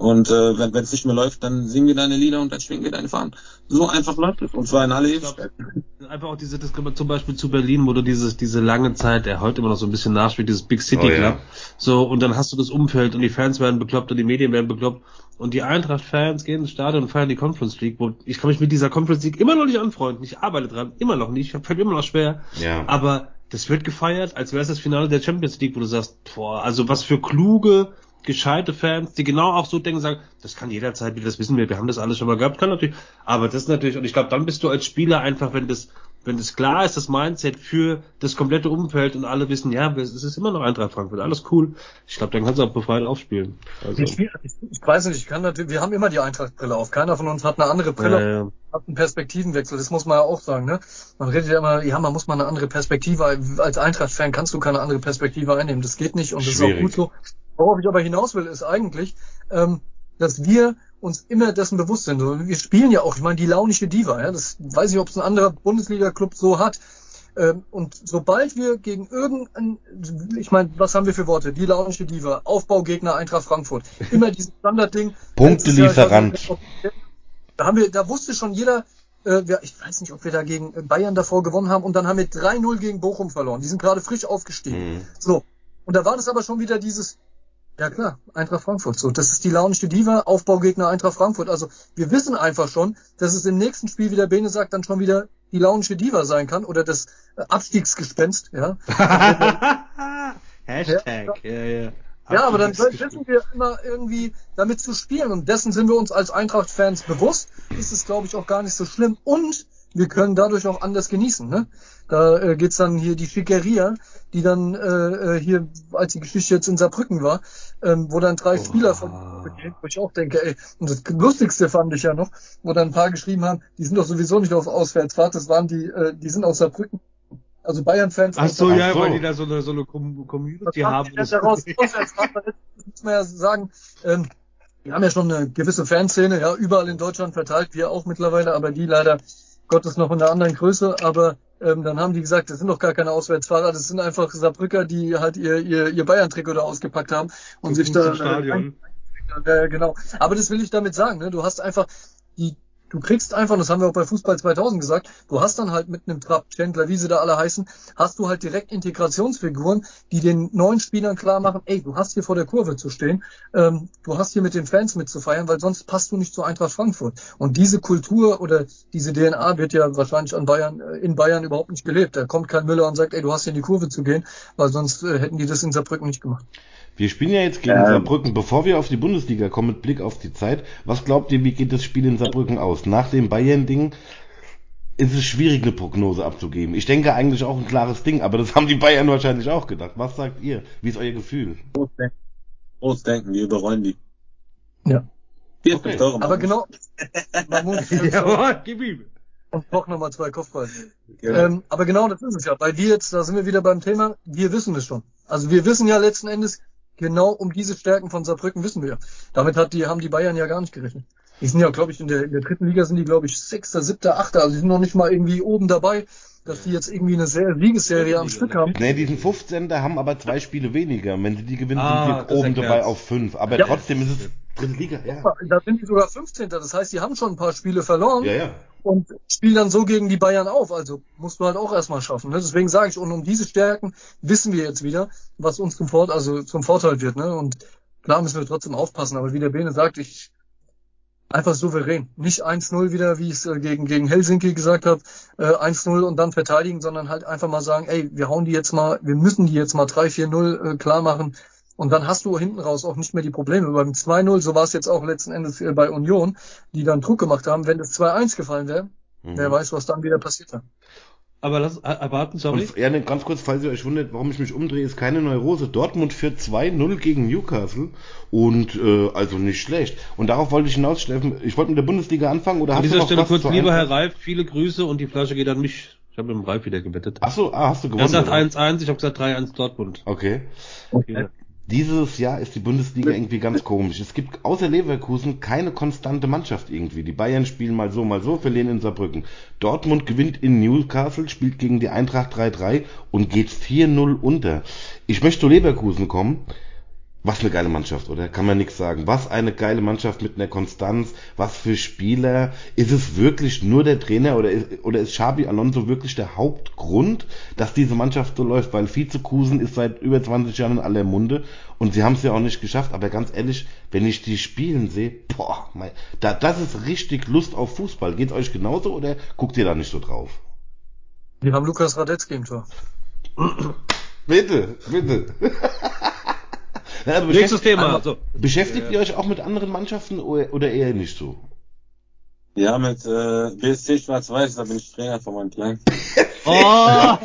und äh, wenn es nicht mehr läuft, dann singen wir deine Lieder und dann schwingen wir deine Fahnen. So einfach läuft es. Und zwar in alle Ewigkeiten. Einfach auch diese Diskrepanz zum Beispiel zu Berlin, wo du dieses, diese lange Zeit, der heute immer noch so ein bisschen nachspielt, dieses Big City Oh ja. Club. So, und dann hast du das Umfeld und die Fans werden bekloppt und die Medien werden bekloppt. Und die Eintracht-Fans gehen ins Stadion und feiern die Conference League, wo ich kann mich mit dieser Conference League immer noch nicht anfreunden. Ich arbeite dran, immer noch nicht, fällt mir immer noch schwer. ja. Aber das wird gefeiert, als wäre es das Finale der Champions League, wo du sagst, boah, also was für kluge, gescheite Fans, die genau auch so denken, sagen, das kann jederzeit wieder, das wissen wir, wir haben das alles schon mal gehabt, kann natürlich, aber das ist natürlich, und ich glaube, dann bist du als Spieler einfach, wenn das, wenn das klar ist, das Mindset für das komplette Umfeld und alle wissen, ja, es ist immer noch Eintracht Frankfurt, alles cool. Ich glaube, dann kannst du auch befreit aufspielen. Also, Ich, weiß nicht, ich kann natürlich, wir haben immer die Eintracht-Brille auf. Keiner von uns hat eine andere Brille, äh, ja. hat einen Perspektivenwechsel. Das muss man ja auch sagen, ne? Man redet ja immer, ja, man muss mal eine andere Perspektive, als Eintracht-Fan kannst du keine andere Perspektive einnehmen. Das geht nicht und das ist Schwierig. auch gut so. Worauf ich aber hinaus will, ist eigentlich, ähm, dass wir uns immer dessen bewusst sind. Wir spielen ja auch, ich meine, die launische Diva, ja, das weiß ich, ob es ein anderer Bundesliga-Club so hat. Ähm, und sobald wir gegen irgendein, ich meine, was haben wir für Worte? Die launische Diva, Aufbaugegner Eintracht Frankfurt. Immer dieses Standardding. Punktelieferant. Da haben wir, da wusste schon jeder, äh, ich weiß nicht, ob wir da gegen Bayern davor gewonnen haben und dann haben wir 3-0 gegen Bochum verloren. Die sind gerade frisch aufgestiegen. Mhm. So. Und da war das aber schon wieder dieses, Ja klar, Eintracht Frankfurt. So, das ist die launische Diva, Aufbaugegner Eintracht Frankfurt. Also wir wissen einfach schon, dass es im nächsten Spiel, wie der Bene sagt, dann schon wieder die launische Diva sein kann oder das äh, Abstiegsgespenst. Ja. Hashtag. Ja, ja. Ja, aber dann wissen wir immer irgendwie damit zu spielen und dessen sind wir uns als Eintracht-Fans bewusst. Ist es, glaube ich, auch gar nicht so schlimm und wir können dadurch auch anders genießen. Ne? Da äh, geht's dann hier die Schickeria, die dann äh, äh, hier, als die Geschichte jetzt in Saarbrücken war, ähm, wo dann drei oh. Spieler von wo ich auch denke, ey, und das Lustigste fand ich ja noch, wo dann ein paar geschrieben haben, die sind doch sowieso nicht auf Auswärtsfahrt, das waren die, äh, die sind aus Saarbrücken also Bayern-Fans. Ach so, ja, so. weil die da so eine, so eine Community haben. Das daraus, muss man ja sagen, ähm, wir haben ja schon eine gewisse Fanszene, ja, überall in Deutschland verteilt, wir auch mittlerweile, aber die leider Gottes noch in einer anderen Größe, aber ähm, dann haben die gesagt, das sind doch gar keine Auswärtsfahrer, das sind einfach Saarbrücker, die halt ihr, ihr, ihr Bayern-Trikot da ausgepackt haben und sich da. Stadion. Äh, genau. Aber das will ich damit sagen, ne? Du hast einfach die Du kriegst einfach, das haben wir auch bei Fußball 2000 gesagt, du hast dann halt mit einem Trapp, Chandler, wie sie da alle heißen, hast du halt direkt Integrationsfiguren, die den neuen Spielern klar machen, ey, du hast hier vor der Kurve zu stehen, ähm, du hast hier mit den Fans mitzufeiern, weil sonst passt du nicht zu Eintracht Frankfurt. Und diese Kultur oder diese DNA wird ja wahrscheinlich an Bayern, äh, in Bayern überhaupt nicht gelebt. Da kommt kein Müller und sagt, ey, du hast hier in die Kurve zu gehen, weil sonst äh, hätten die das in Saarbrücken nicht gemacht. Wir spielen ja jetzt gegen ähm, Saarbrücken. Bevor wir auf die Bundesliga kommen, mit Blick auf die Zeit, was glaubt ihr, wie geht das Spiel in Saarbrücken aus? Nach dem Bayern-Ding ist es schwierig, eine Prognose abzugeben. Ich denke eigentlich auch ein klares Ding, aber das haben die Bayern wahrscheinlich auch gedacht. Was sagt ihr? Wie ist euer Gefühl? Groß denken, wir überrollen die. Ja. Okay. Aber genau. Man muss ja, gib ihm. Und noch nochmal zwei Kopfball. Ja. Ähm, aber genau das ist es ja. Weil wir jetzt, da sind wir wieder beim Thema, wir wissen es schon. Also wir wissen ja letzten Endes, genau um diese Stärken von Saarbrücken wissen wir. Damit hat die, haben die Bayern ja gar nicht gerechnet. Die sind ja, glaube ich, in der, in der dritten Liga sind die, glaube ich, Sechster, Siebter, Achter. Also die sind noch nicht mal irgendwie oben dabei, dass die jetzt irgendwie eine sehr Siegesserie am Stück haben. Nee, die sind 15. haben aber zwei Spiele weniger. Wenn sie die gewinnen, ah, sind die oben dabei auf fünf. Aber ja. trotzdem ist es dritte Liga, ja. Da sind die sogar 15. Das heißt, die haben schon ein paar Spiele verloren. Ja, ja. Und spielen dann so gegen die Bayern auf. Also musst du halt auch erstmal schaffen. Ne? Deswegen sage ich, und um diese Stärken wissen wir jetzt wieder, was uns zum, Vorteil, also zum Vorteil wird. Ne? Und klar müssen wir trotzdem aufpassen. Aber wie der Bene sagt, ich einfach souverän. Nicht 1-0 wieder, wie ich es äh, gegen, gegen Helsinki gesagt habe, äh, 1-0 und dann verteidigen, sondern halt einfach mal sagen, ey, wir hauen die jetzt mal, wir müssen die jetzt mal 3-4-0 äh, klar machen. Und dann hast du hinten raus auch nicht mehr die Probleme. Beim 2-0, so war es jetzt auch letzten Endes äh, bei Union, die dann Druck gemacht haben. Wenn das 2-1 gefallen wäre, mhm. wer weiß, was dann wieder passiert wäre. Aber lass erwarten, sorry. Und, ja, ganz kurz, falls ihr euch wundert, warum ich mich umdrehe, ist keine Neurose. Dortmund führt 2-0 gegen Newcastle und äh, also nicht schlecht. Und darauf wollte ich hinaus, Steffen. Ich wollte mit der Bundesliga anfangen oder An dieser Stelle kurz, lieber Herr Reif, viele Grüße und die Flasche geht an mich. Ich habe mit dem Reif wieder gewettet. Ach so, ah, hast du gewonnen? Er sagt 1-1, ich habe gesagt 3-1 Dortmund. Okay. okay. Dieses Jahr ist die Bundesliga irgendwie ganz komisch. Es gibt außer Leverkusen keine konstante Mannschaft irgendwie. Die Bayern spielen mal so, mal so, verlieren in Saarbrücken. Dortmund gewinnt in Newcastle, spielt gegen die Eintracht 3-3 und geht 4-0 unter. Ich möchte zu Leverkusen kommen. Was eine geile Mannschaft, oder? Kann man nichts sagen. Was eine geile Mannschaft mit einer Konstanz. Was für Spieler. Ist es wirklich nur der Trainer oder ist, oder ist Xabi Alonso wirklich der Hauptgrund, dass diese Mannschaft so läuft? Weil Vizekusen ist seit über 20 Jahren in aller Munde und sie haben es ja auch nicht geschafft. Aber ganz ehrlich, wenn ich die spielen sehe, boah, mein, da, das ist richtig Lust auf Fußball. Geht's euch genauso oder guckt ihr da nicht so drauf? Wir haben Lukas Radetzky im Tor. bitte, bitte. Ja, Nächstes Thema. Also, beschäftigt ja. ihr euch auch mit anderen Mannschaften oder eher nicht so? Ja, mit äh, BSC Schwarz-Weiß, da bin ich Trainer von meinem Kleinen. oh!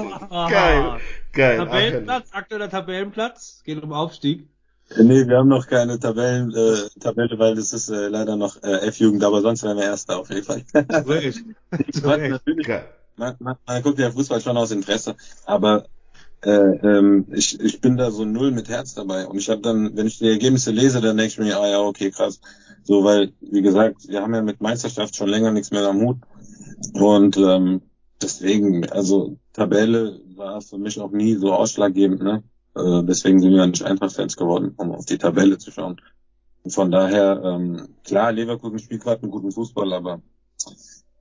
geil, geil. Tabellenplatz, aktueller Tabellenplatz, geht um Aufstieg. Nee, wir haben noch keine Tabellen, äh, Tabelle, weil das ist äh, leider noch äh, F-Jugend, aber sonst wären wir Erster auf jeden Fall. Wirklich? natürlich, man, man, man guckt ja Fußball schon aus Interesse, aber äh, ähm, ich, ich bin da so null mit Herz dabei. Und ich habe dann, wenn ich die Ergebnisse lese, dann denke ich mir, ah ja, okay, krass. So, weil, wie gesagt, wir haben ja mit Meisterschaft schon länger nichts mehr am Hut. Und ähm, deswegen, also Tabelle war für mich auch nie so ausschlaggebend, ne? Äh, deswegen sind wir nicht Eintracht-Fans geworden, um auf die Tabelle zu schauen. Und von daher, ähm, klar, Leverkusen spielt gerade einen guten Fußball, aber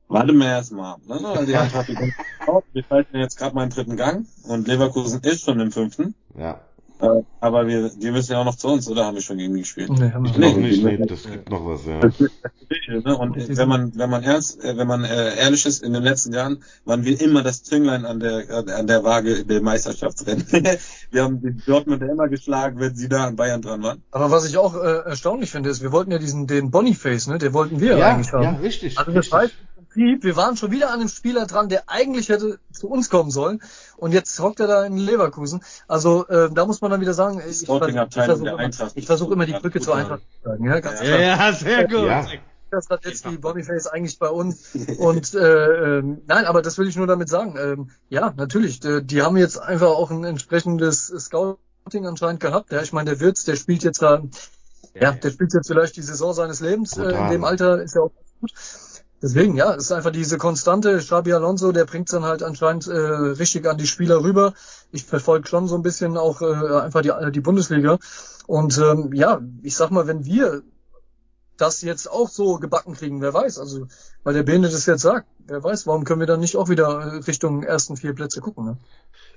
Warte mal erstmal. Ne? Also die Eintracht, wir halten jetzt gerade meinen dritten Gang und Leverkusen ist schon im fünften. Ja. Äh, aber wir, die müssen ja auch noch zu uns, oder haben wir schon gegen die gespielt? Nee, haben wir Noch nicht, nee, das gibt noch was, ja. Ne? Und wenn man, wenn man ernst, äh, wenn man äh, ehrlich ist, in den letzten Jahren waren wir immer das Zünglein an der, an der Waage der Meisterschaftsrennen. wir haben die Dortmunder immer geschlagen, wenn sie da an Bayern dran waren. Aber was ich auch äh, erstaunlich finde, ist, wir wollten ja diesen den Boniface, ne, den wollten wir Ja, eigentlich haben. ja, richtig. Also das richtig. heißt im Prinzip, wir waren schon wieder an einem Spieler dran, der eigentlich hätte zu uns kommen sollen. Und jetzt hockt er da in Leverkusen. Also äh, da muss man dann wieder sagen, ich, ich versuche immer, ich versuche immer die Brücke zur Ja. Eintracht zu sagen. Ja, ganz klar. Ja, sehr gut. Ja. Das hat jetzt die Boniface eigentlich bei uns. Und äh, ähm, nein, aber das will ich nur damit sagen. Ähm, ja, natürlich, die, die haben jetzt einfach auch ein entsprechendes Scouting anscheinend gehabt. Ja, ich meine, der Wirtz, der spielt jetzt da, ja, der spielt jetzt vielleicht die Saison seines Lebens. Äh, in dem Alter ist ja auch gut. Deswegen, ja, es ist einfach diese konstante Xabi Alonso, der bringt dann halt anscheinend äh, richtig an die Spieler rüber. Ich verfolge schon so ein bisschen auch äh, einfach die, die Bundesliga. Und ähm, ja, ich sag mal, wenn wir das jetzt auch so gebacken kriegen, wer weiß. Also, weil der Bene das jetzt sagt, wer weiß, warum können wir dann nicht auch wieder äh, Richtung ersten vier Plätze gucken, ne?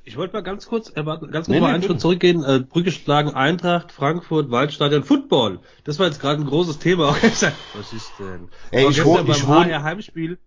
Ich wollte mal ganz kurz, äh, ganz kurz Nee, mal einen. Schritt zurückgehen. Äh, Brücke schlagen, Eintracht, Frankfurt, Waldstadion, Football. Das war jetzt gerade ein großes Thema. Was ist denn? Ey, ich gestern beim ich HR Heimspiel.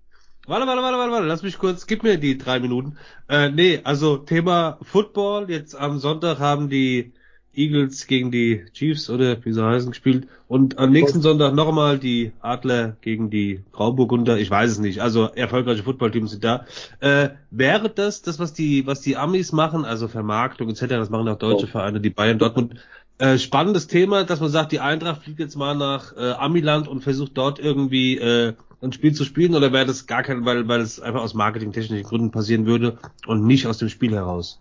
Warte, warte, warte, warte, warte, lass mich kurz, gib mir die drei Minuten. Äh, nee, also Thema Football. Jetzt am Sonntag haben die Eagles gegen die Chiefs oder wie sie heißen gespielt und am nächsten Sonntag nochmal die Adler gegen die Grauburgunder. Ich weiß es nicht. Also erfolgreiche Footballteams sind da. Äh, wäre das das, was die was die Amis machen, also Vermarktung etc. Das machen auch deutsche. Vereine, die Bayern, Dortmund. Äh, spannendes Thema, dass man sagt, die Eintracht fliegt jetzt mal nach äh, Amiland und versucht dort irgendwie äh, ein Spiel zu spielen oder wäre das gar kein, weil weil es einfach aus marketingtechnischen Gründen passieren würde und nicht aus dem Spiel heraus?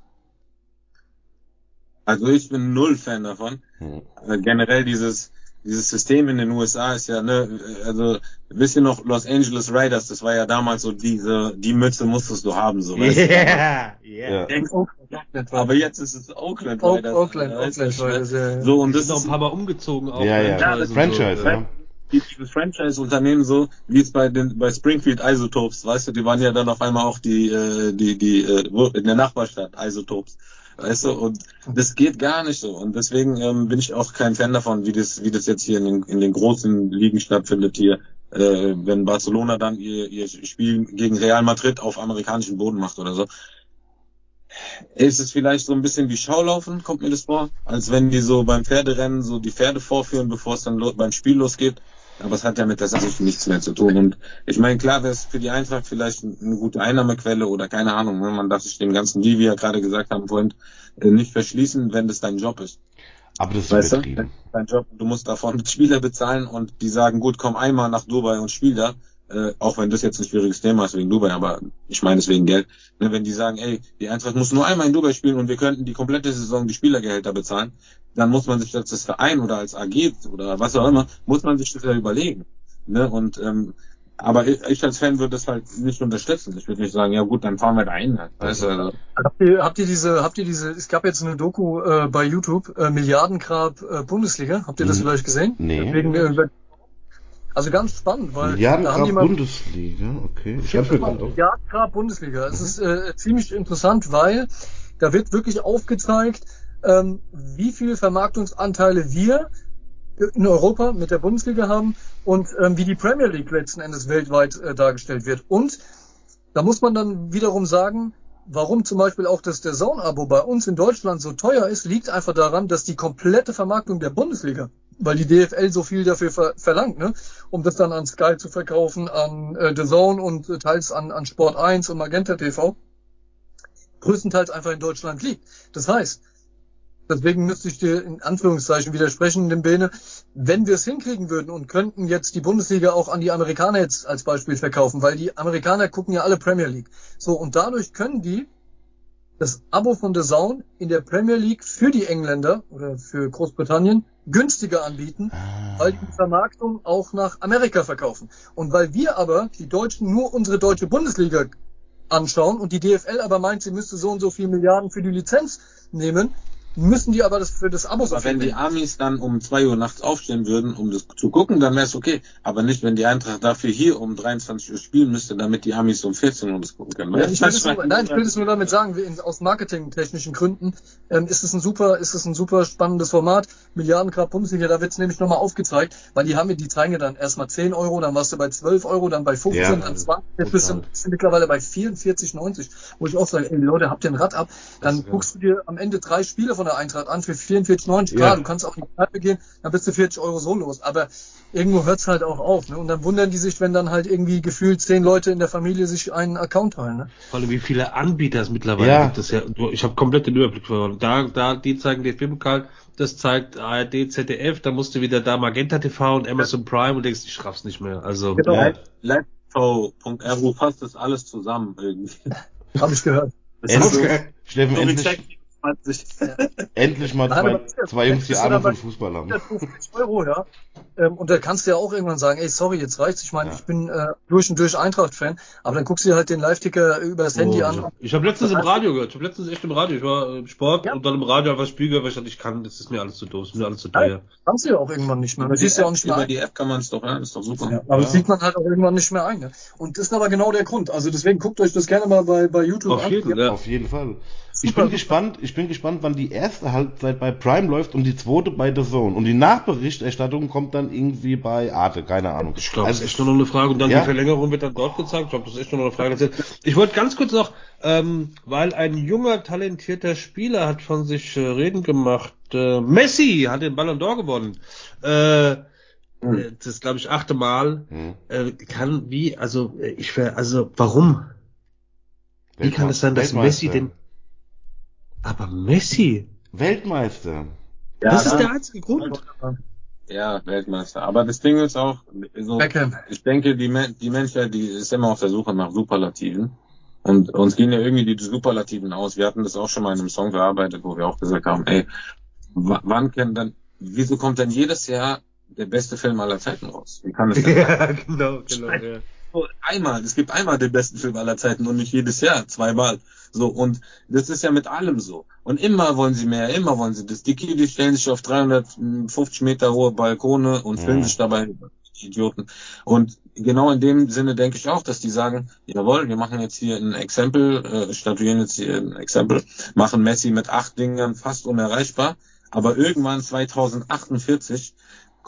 Also ich bin null Fan davon. Hm. Äh, generell dieses dieses System in den USA ist ja, ne, also wisst ihr noch Los Angeles Raiders, das war ja damals so diese, die Mütze musstest du haben, so weißt du. Yeah, Ja. Aber jetzt ist es Oakland Oak, Raiders. Oakland, weißt du, Oakland, Raiders, ja, ja. So und Die das ist ein paar Mal umgezogen auch. Ja, ja. Franchise und Franchise, so. ja. dieses Franchise-Unternehmen so, wie es bei den bei Springfield Isotopes, weißt du, die waren ja dann auf einmal auch die äh, die die äh, in der Nachbarstadt Isotopes, weißt du, und das geht gar nicht so und deswegen ähm, bin ich auch kein Fan davon, wie das wie das jetzt hier in den, in den großen Ligen stattfindet hier, äh, wenn Barcelona dann ihr ihr Spiel gegen Real Madrid auf amerikanischem Boden macht oder so. Ist es vielleicht so ein bisschen wie Schaulaufen, kommt mir das vor, als wenn die so beim Pferderennen so die Pferde vorführen, bevor es dann beim Spiel losgeht. Aber es hat ja mit der Sache nichts mehr zu tun. Und ich meine, klar wäre es für die Eintracht vielleicht eine gute Einnahmequelle oder keine Ahnung. Ne? Man darf sich dem Ganzen, wie wir ja gerade gesagt haben vorhin, äh, nicht verschließen, wenn das dein Job ist. Aber das ist Weißt du? übertrieben. Dein Job, du musst davon Spieler bezahlen und die sagen, gut, komm einmal nach Dubai und spiel da. Äh, auch wenn das jetzt ein schwieriges Thema ist wegen Dubai, aber ich meine es wegen Geld. Ne, wenn die sagen, ey, die Eintracht muss nur einmal in Dubai spielen und wir könnten die komplette Saison die Spielergehälter bezahlen, dann muss man sich das als Verein oder als AG oder was auch immer, muss man sich das ja überlegen. Ne? Und ähm, aber ich, ich als Fan würde das halt nicht unterstützen. Ich würde nicht sagen, ja gut, dann fahren wir da hin. Halt. Weißt du, also, Habt ihr, habt ihr diese, habt ihr diese, es gab jetzt eine Doku äh, bei YouTube, äh, Milliardengrab äh, Bundesliga, habt ihr das Mhm. vielleicht gesehen? Nee. Wegen, äh, also ganz spannend, weil da haben die mal Bundesliga, okay. Ich hab's mir gerade Bundesliga. Es ist äh, ziemlich interessant, weil da wird wirklich aufgezeigt, ähm, wie viele Vermarktungsanteile wir in Europa mit der Bundesliga haben und ähm, wie die Premier League letzten Endes weltweit äh, dargestellt wird. Und da muss man dann wiederum sagen, warum zum Beispiel auch das der Zone-Abo bei uns in Deutschland so teuer ist, liegt einfach daran, dass die komplette Vermarktung der Bundesliga, weil die DFL so viel dafür ver verlangt, ne, um das dann an Sky zu verkaufen, an äh, The Zone und äh, teils an, an Sport 1 und Magenta TV, größtenteils einfach in Deutschland liegt. Das heißt, Deswegen müsste ich dir in Anführungszeichen widersprechen, dem Bene. Wenn wir es hinkriegen würden und könnten jetzt die Bundesliga auch an die Amerikaner jetzt als Beispiel verkaufen, weil die Amerikaner gucken ja alle Premier League. So, und dadurch können die das Abo von The Zone in der Premier League für die Engländer oder für Großbritannien günstiger anbieten, weil die Vermarktung auch nach Amerika verkaufen. Und weil wir aber, die Deutschen, nur unsere deutsche Bundesliga anschauen und die DFL aber meint, sie müsste so und so viel Milliarden für die Lizenz nehmen, müssen die aber das für das Abo Aber wenn die Amis dann um 2 Uhr nachts aufstehen würden, um das zu gucken, dann wäre es okay. Aber nicht, wenn die Eintracht dafür hier um 23 Uhr spielen müsste, damit die Amis um 14 Uhr das gucken können. Ja, ich will das nur, nein, ich will das nur damit sagen, in, aus marketingtechnischen Gründen ähm, ist es ein super, ist es ein super spannendes Format. Milliarden Grad Bundesliga, da wird es nämlich nochmal aufgezeigt, weil die haben, die zeigen ja dann erstmal 10 Euro, dann warst du bei 12 Euro, dann bei 15, Ja, dann 20, jetzt bist du, bist du mittlerweile bei 44,90, wo ich auch sage, ey Leute, habt ihr ein Rad ab, dann Das, ja. guckst du dir am Ende drei Spiele von der Eintracht an für 44,90, Ja. klar, du kannst auch in die Kneipe gehen, dann bist du 40 Euro so los, aber irgendwo hört's halt auch auf, ne? Und dann wundern die sich, wenn dann halt irgendwie gefühlt zehn Leute in der Familie sich einen Account teilen, ne? Vor allem, wie viele Anbieter es mittlerweile Ja. gibt. Das ja, ich habe komplett den Überblick verloren. Da, da, die zeigen DFB-Pokal, das zeigt ARD, ZDF, da musst du wieder da Magenta TV und Amazon Prime und denkst, ich raff's nicht mehr. Also, Genau. Ja. Live.ru fasst das alles zusammen irgendwie. Habe ich gehört. Das ist so, Endlich, Steffen, endlich, Check 20. endlich mal zwei, ist ja- zwei Jungs, die ist ja Ahnung von Fußball haben. 150 Euro, ja. Ähm, und da kannst du ja auch irgendwann sagen, ey, sorry, jetzt reicht's. Ich meine, Ja. ich bin äh, durch und durch Eintracht-Fan, aber dann guckst du dir halt den Live-Ticker über das Handy Oh, an. Ich habe ich hab letztens im Radio gehört. Ich habe letztens echt im Radio. Ich war im Sport Ja. und dann im Radio einfach Spiel gehört, weil ich dachte, ich kann, das ist mir alles zu doof, das ist mir alles zu teuer. Kannst du ja auch irgendwann nicht mehr. Über Das du ja auch App, nicht mehr über die App kann man es doch hören, ist doch super. Ja, aber Ja. das sieht man halt auch irgendwann nicht mehr ein. Ne? Und das ist aber genau der Grund. Also deswegen guckt euch das gerne mal bei, bei YouTube Auf an. jeden, ja. Auf jeden Fall. Ich bin gespannt, ich bin gespannt, wann die erste Halbzeit bei Prime läuft und die zweite bei The Zone. Und die Nachberichterstattung kommt dann irgendwie bei Arte, keine Ahnung. Ich glaube, Also, das ist echt nur noch eine Frage. Und dann Ja. die Verlängerung wird dann dort gezeigt. Ich glaube, das ist echt nur noch eine Frage. Ich wollte ganz kurz noch, ähm, weil ein junger, talentierter Spieler hat von sich äh, reden gemacht. Äh, Messi hat den Ballon d'Or gewonnen. Äh, Hm. äh, das ist, glaube ich, achte Mal. Hm. Äh, kann, wie, also, äh, ich also, warum? Wie kann es sein, dass. Messi den, aber Messi, Weltmeister. Ja, das ist dann- der einzige Grund. ja, Weltmeister. Aber das Ding ist auch, so, ich denke, die, Men die Menschheit, die ist immer auf der Suche nach Superlativen. Und uns gehen ja irgendwie die Superlativen aus. Wir hatten das auch schon mal in einem Song verarbeitet, wo wir auch gesagt haben, ey, wann kann dann, wieso kommt denn jedes Jahr der beste Film aller Zeiten raus? Wie kann das denn ja, genau, genau, ja. So, einmal, es gibt einmal den besten Film aller Zeiten und nicht jedes Jahr, zweimal. So, und das ist ja mit allem so. Und immer wollen sie mehr, immer wollen sie das. Die Kiddies stellen sich auf 350 Meter hohe Balkone und Ja. filmen sich dabei, die Idioten. Und genau in dem Sinne denke ich auch, dass die sagen, jawohl, wir machen jetzt hier ein Exempel, äh, statuieren jetzt hier ein Exempel, machen Messi mit acht Dingern fast unerreichbar, aber irgendwann 2048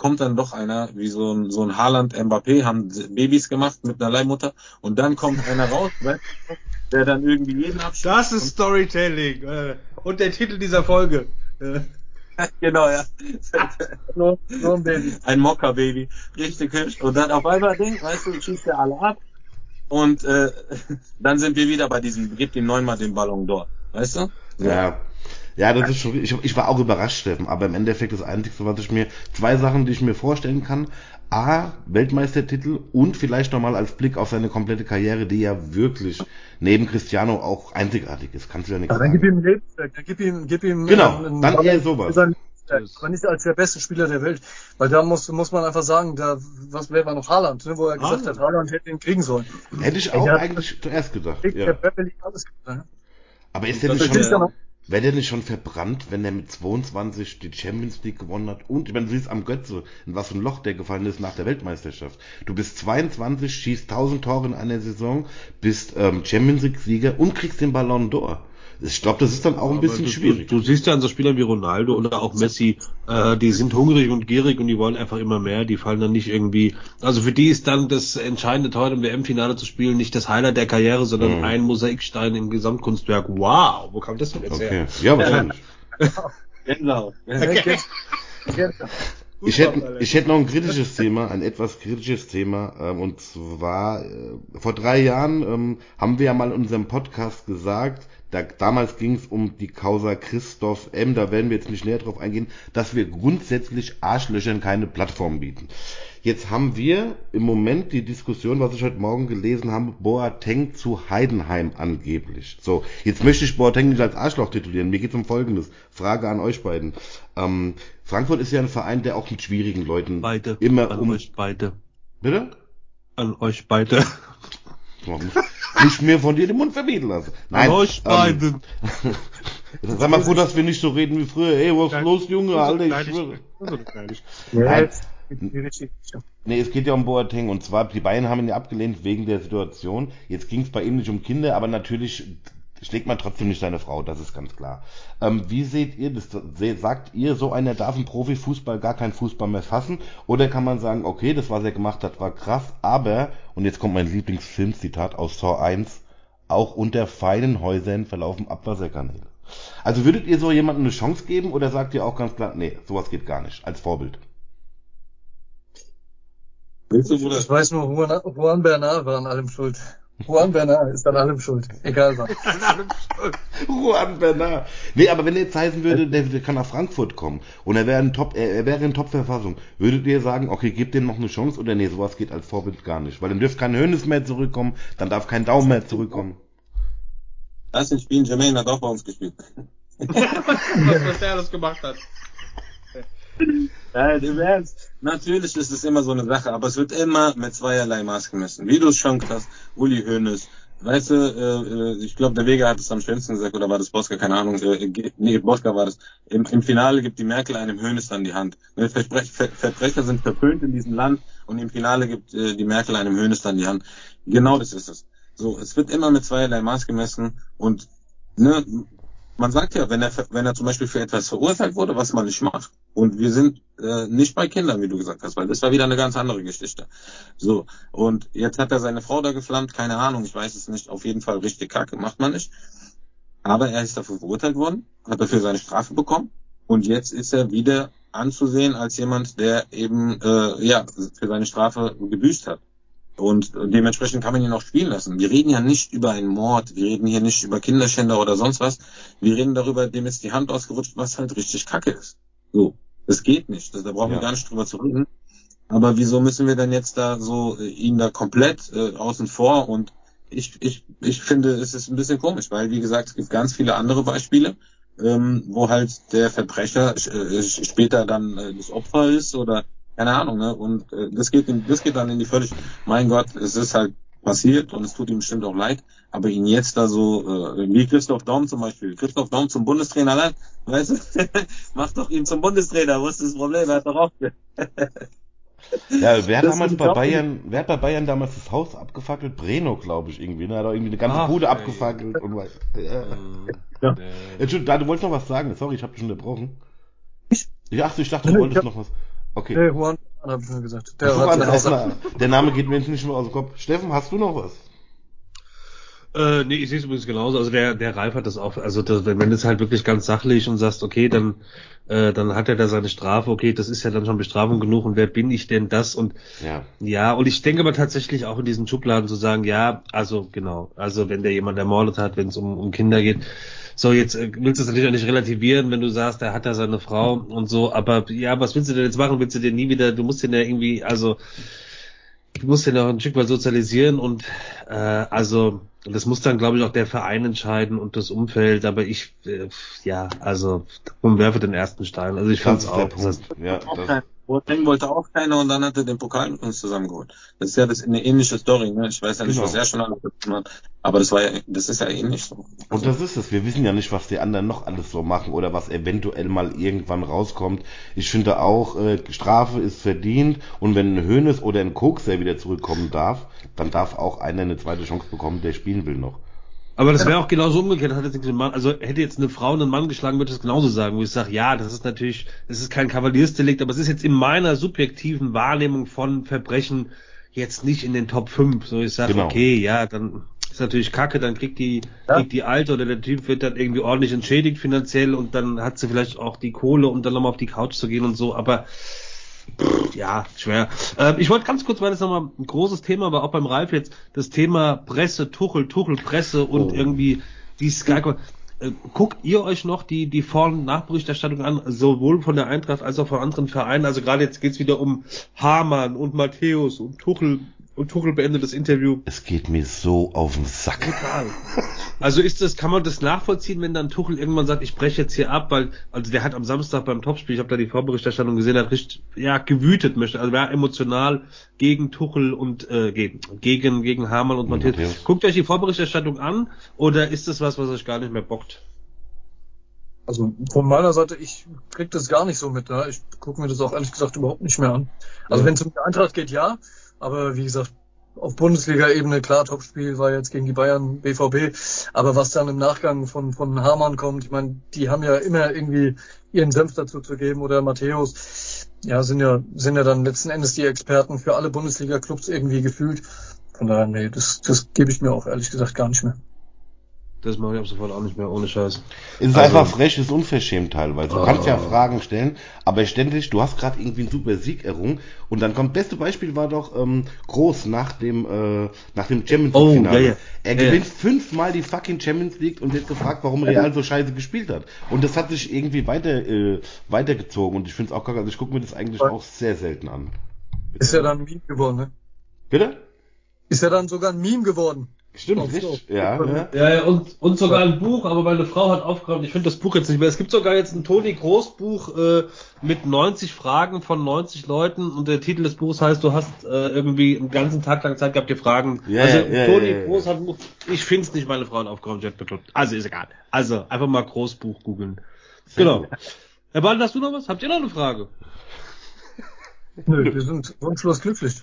kommt dann doch einer, wie so ein, so ein Haaland Mbappé, haben Babys gemacht mit einer Leihmutter und dann kommt einer raus, du, der dann irgendwie jeden. Das ist Storytelling. äh, Und der Titel dieser Folge. Genau, ja. So, so ein Baby. ein Mokka-Baby, richtig hübsch. Und dann auf einmal Ding, weißt du, schießt der alle ab. Und äh, dann sind wir wieder bei diesem, gebt ihm neunmal den Ballon d'Or. Weißt du? Ja. Ja, das ist schon, ich, ich war auch überrascht, Steffen, aber im Endeffekt das Einzige, was ich mir, zwei Sachen, die ich mir vorstellen kann. A, Weltmeistertitel und vielleicht nochmal als Blick auf seine komplette Karriere, die ja wirklich neben Cristiano auch einzigartig ist. Kannst du ja nichts Ja, dann gib sagen. ihm ein Lebenswerk, dann gib ihm, gib ihm Genau, ähm, einen dann eher sowas. Aber nicht als der beste Spieler der Welt. Weil da muss, muss man einfach sagen, da, was war noch Haaland, ne, wo er gesagt Haaland. hat, Haaland hätte ihn kriegen sollen. Hätte ich auch Ja. eigentlich zuerst gedacht. Kriegt Ja. der Premier League alles. Ne? Aber ist der nicht schon, wäre der nicht schon verbrannt, wenn er mit 22 die Champions League gewonnen hat? Und, ich meine, du siehst am Götze, in was für ein Loch der gefallen ist nach der Weltmeisterschaft. Du bist 22, schießt 1000 Tore in einer Saison, bist ähm, Champions League Sieger und kriegst den Ballon d'Or. Ich glaube, das ist dann auch ein aber bisschen du, schwierig. Du, du siehst ja an so Spielern wie Ronaldo oder auch Messi, äh, die sind hungrig und gierig und die wollen einfach immer mehr. Die fallen dann nicht irgendwie. Also für die ist dann das entscheidende Tor im WM-Finale zu spielen nicht das Highlight der Karriere, sondern Mhm. ein Mosaikstein im Gesamtkunstwerk. Wow, wo kam das denn jetzt Okay. her? Ja, wahrscheinlich. Genau. Ich hätte, ich hätte noch ein kritisches Thema, ein etwas kritisches Thema, ähm, und zwar, äh, vor drei Jahren ähm, haben wir ja mal in unserem Podcast gesagt, da, damals ging es um die Causa Christoph M., da werden wir jetzt nicht näher drauf eingehen, dass wir grundsätzlich Arschlöchern keine Plattform bieten. Jetzt haben wir im Moment die Diskussion, was ich heute Morgen gelesen habe, Boateng zu Heidenheim angeblich. So, jetzt möchte ich Boateng nicht als Arschloch titulieren. Mir geht es um Folgendes. Frage an euch beiden. Ähm, Frankfurt ist ja ein Verein, der auch mit schwierigen Leuten Beide. immer an um... euch beide. Bitte? An euch beide. Nicht mehr von dir den Mund verbieten lassen. Nein, euch ähm, beide. Sag mal froh, dass wir nicht so reden wie früher. Hey, was ist los, Junge? Alter, ich schwöre. Nein. Nee, es geht ja um Boateng und zwar, die Bayern haben ihn ja abgelehnt wegen der Situation. Jetzt ging es bei ihm nicht um Kinder, aber natürlich schlägt man trotzdem nicht seine Frau, das ist ganz klar. Ähm, wie seht ihr das? Sagt ihr, so einer darf im Profifußball gar keinen Fußball mehr fassen? Oder kann man sagen, okay, das, was er gemacht hat, war krass, aber, und jetzt kommt mein Lieblingsfilmzitat aus Tor 1, auch unter feinen Häusern verlaufen Abwasserkanäle. Also würdet ihr so jemandem eine Chance geben oder sagt ihr auch ganz klar, nee, sowas geht gar nicht, als Vorbild? Ich weiß nur, Juan, Juan Bernard war an allem schuld. Juan Bernard ist an allem schuld. Egal was. an allem schuld. Juan Bernard. Nee, aber wenn er jetzt heißen würde, der, der kann nach Frankfurt kommen und er wäre in Top, er, er wäre in Top-Verfassung, würdet ihr sagen, okay, gebt dem noch eine Chance oder nee, sowas geht als Vorbild gar nicht? Weil dann dürfte kein Hönes mehr zurückkommen, dann darf kein Daumen mehr zurückkommen. Lass ihn spielen, Jermaine hat auch bei uns gespielt. was der alles gemacht hat. Ja, im Ernst. Natürlich ist es immer so eine Sache, aber es wird immer mit zweierlei Maß gemessen. Wie du es schon hast, Uli Hoeneß. Weißt du, äh, ich glaube, der Weger hat es am schönsten gesagt, oder war das Boska, keine Ahnung. Äh, nee, Boska war das. Im, Im Finale gibt die Merkel einem Hoeneß dann die Hand. Ne, Verbrech, Ver, Verbrecher sind verpönt in diesem Land und im Finale gibt äh, die Merkel einem Hoeneß dann die Hand. Genau das ist es. So, es wird immer mit zweierlei Maß gemessen und ne, man sagt ja, wenn er, wenn er zum Beispiel für etwas verurteilt wurde, was man nicht macht. Und wir sind äh, nicht bei Kindern, wie du gesagt hast, weil das war wieder eine ganz andere Geschichte. So, und jetzt hat er seine Frau da geflammt, keine Ahnung, ich weiß es nicht, auf jeden Fall richtig kacke, macht man nicht. Aber er ist dafür verurteilt worden, hat dafür seine Strafe bekommen und jetzt ist er wieder anzusehen als jemand, der eben äh, ja für seine Strafe gebüßt hat. Und dementsprechend kann man ihn auch spielen lassen. Wir reden ja nicht über einen Mord, wir reden hier nicht über Kinderschänder oder sonst was. Wir reden darüber, dem ist die Hand ausgerutscht, was halt richtig kacke ist. So, das geht nicht. Das, da brauchen ja. wir gar nicht drüber zu reden. Aber wieso müssen wir denn jetzt da so äh, ihn da komplett äh, außen vor? Und ich, ich, ich finde, es ist ein bisschen komisch, weil wie gesagt, es gibt ganz viele andere Beispiele, ähm, wo halt der Verbrecher äh, später dann äh, das Opfer ist oder keine Ahnung, ne? Und äh, das geht in, das geht dann in die völlig, mein Gott, es ist halt passiert und es tut ihm bestimmt auch leid, aber ihn jetzt da so, äh, wie Christoph Daum zum Beispiel, Christoph Daum zum Bundestrainer allein, weißt du, mach doch ihn zum Bundestrainer, wo ist das Problem? Er hat doch auch. Ja, wer hat das damals bei Bayern, wer hat bei Bayern damals das Haus abgefackelt? Breno, glaube ich, irgendwie. Ne? Hat auch irgendwie eine ganze Ach, Bude ey. abgefackelt. Und, äh, ja. Entschuldigung, du wolltest noch was sagen. Sorry, ich habe dich unterbrochen. Ich? Ja, ich dachte, du wolltest noch was. Okay. Hey, Juan, habe ich gesagt. Der, Juan, der, der Name geht mir jetzt nicht mehr aus dem Kopf. Steffen, hast du noch was? Äh, nee, ich sehe es übrigens genauso. Also der, der Ralf hat das auch, also das, wenn du es halt wirklich ganz sachlich und sagst, okay, dann, äh, dann hat er da seine Strafe, okay, das ist ja dann schon Bestrafung genug und wer bin ich denn das? Und ja, ja und ich denke aber tatsächlich auch in diesen Schubladen zu sagen, ja, also genau, also wenn der jemand ermordet hat, wenn es um, um Kinder geht, so, jetzt äh, willst du es natürlich auch nicht relativieren, wenn du sagst, er hat da seine Frau und so, aber ja, was willst du denn jetzt machen? Willst du den nie wieder, du musst den ja irgendwie, also du musst den auch ein Stück weit sozialisieren und äh, also das muss dann, glaube ich, auch der Verein entscheiden und das Umfeld, aber ich, äh, ja, also umwerfe den ersten Stein. Also ich fand es auch. Das, ja, das, Boateng wollte auch keiner und dann hat er den Pokal mit uns zusammengeholt. Das ist ja das, eine ähnliche Story, ne? Ich weiß ja nicht, genau. was er schon alles getan hat, aber das war ja, das ist ja ähnlich so. Und das ist es. Wir wissen ja nicht, was die anderen noch alles so machen oder was eventuell mal irgendwann rauskommt. Ich finde auch, äh, Strafe ist verdient und wenn ein Hönes oder ein Kokser wieder zurückkommen darf, dann darf auch einer eine zweite Chance bekommen, der spielen will noch. Aber das wäre auch genauso umgekehrt. Hat jetzt Mann, also hätte jetzt eine Frau einen Mann geschlagen, würde ich das genauso sagen, wo ich sage, ja, das ist natürlich, das ist kein Kavaliersdelikt, aber es ist jetzt in meiner subjektiven Wahrnehmung von Verbrechen jetzt nicht in den Top 5. So ich sage, genau. okay, ja, dann ist natürlich kacke, dann kriegt die, ja. kriegt die Alte oder der Typ wird dann irgendwie ordentlich entschädigt finanziell und dann hat sie vielleicht auch die Kohle, um dann nochmal auf die Couch zu gehen und so, aber ja, schwer. Äh, ich wollte ganz kurz, weil das nochmal ein großes Thema war, auch beim Ralf jetzt, das Thema Presse, Tuchel, Tuchel, Presse und oh. irgendwie die Sky. Äh, guckt ihr euch noch die, die Vor- und Nachberichterstattung an, sowohl von der Eintracht als auch von anderen Vereinen? Also gerade jetzt geht's wieder um Hamann und Matthäus und Tuchel und Tuchel beendet das Interview. Es geht mir so auf den Sack. Total. Also ist das, kann man das nachvollziehen, wenn dann Tuchel irgendwann sagt, ich breche jetzt hier ab, weil, also der hat am Samstag beim Topspiel, ich habe da die Vorberichterstattung gesehen, hat richtig, ja, gewütet möchte, also war emotional gegen Tuchel und äh, gegen, gegen, gegen Hamann und Matthäus. Guckt euch die Vorberichterstattung an oder ist das was, was euch gar nicht mehr bockt? Also von meiner Seite, ich krieg das gar nicht so mit. Ne? Ich gucke mir das auch ehrlich gesagt überhaupt nicht mehr an. Also Ja. wenn es um die Eintracht geht, ja. Aber wie gesagt, auf Bundesliga-Ebene, klar, Topspiel war jetzt gegen die Bayern, BVB. Aber was dann im Nachgang von, von Hamann kommt, ich meine, die haben ja immer irgendwie ihren Senf dazu zu geben oder Matthäus. Ja, sind ja, sind ja dann letzten Endes die Experten für alle Bundesliga-Clubs irgendwie gefühlt. Von daher, nee, das, das gebe ich mir auch ehrlich gesagt gar nicht mehr. Das mache ich ab sofort auch nicht mehr, ohne Scheiß. Es ist Also- einfach frech, es ist unverschämt teilweise. Du Oh. kannst ja Fragen stellen, aber ständig, du hast gerade irgendwie einen super Sieg errungen und dann kommt, beste Beispiel war doch ähm, Groß nach dem äh, nach dem Champions League Oh, Finale. ja, ja. Er Ja, gewinnt fünfmal die fucking Champions League und wird gefragt, warum Real so scheiße gespielt hat. Und das hat sich irgendwie weiter äh, weitergezogen und ich finde es auch kacke, also ich gucke mir das eigentlich auch sehr selten an. Ist ja dann ein Meme geworden, ne? Bitte? Ist ja dann sogar ein Meme geworden. Stimmt, richtig? Ja, ja. Ja, ja und, und sogar ein Buch, aber meine Frau hat aufgeräumt, ich finde das Buch jetzt nicht mehr. Es gibt sogar jetzt ein Toni Groß Buch äh, mit 90 Fragen von 90 Leuten und der Titel des Buches heißt, du hast äh, irgendwie einen ganzen Tag lang Zeit gehabt, dir Fragen. Ja, also ja, ja, Toni ja, ja. Groß hat ein Buch, ich finde es nicht, meine Frau hat aufgeräumt, bekloppt. Also ist egal. Also einfach mal Großbuch googeln. Genau. Herr Ball, hast du noch was? Habt ihr noch eine Frage? Nö, wir sind wunschlos glücklich.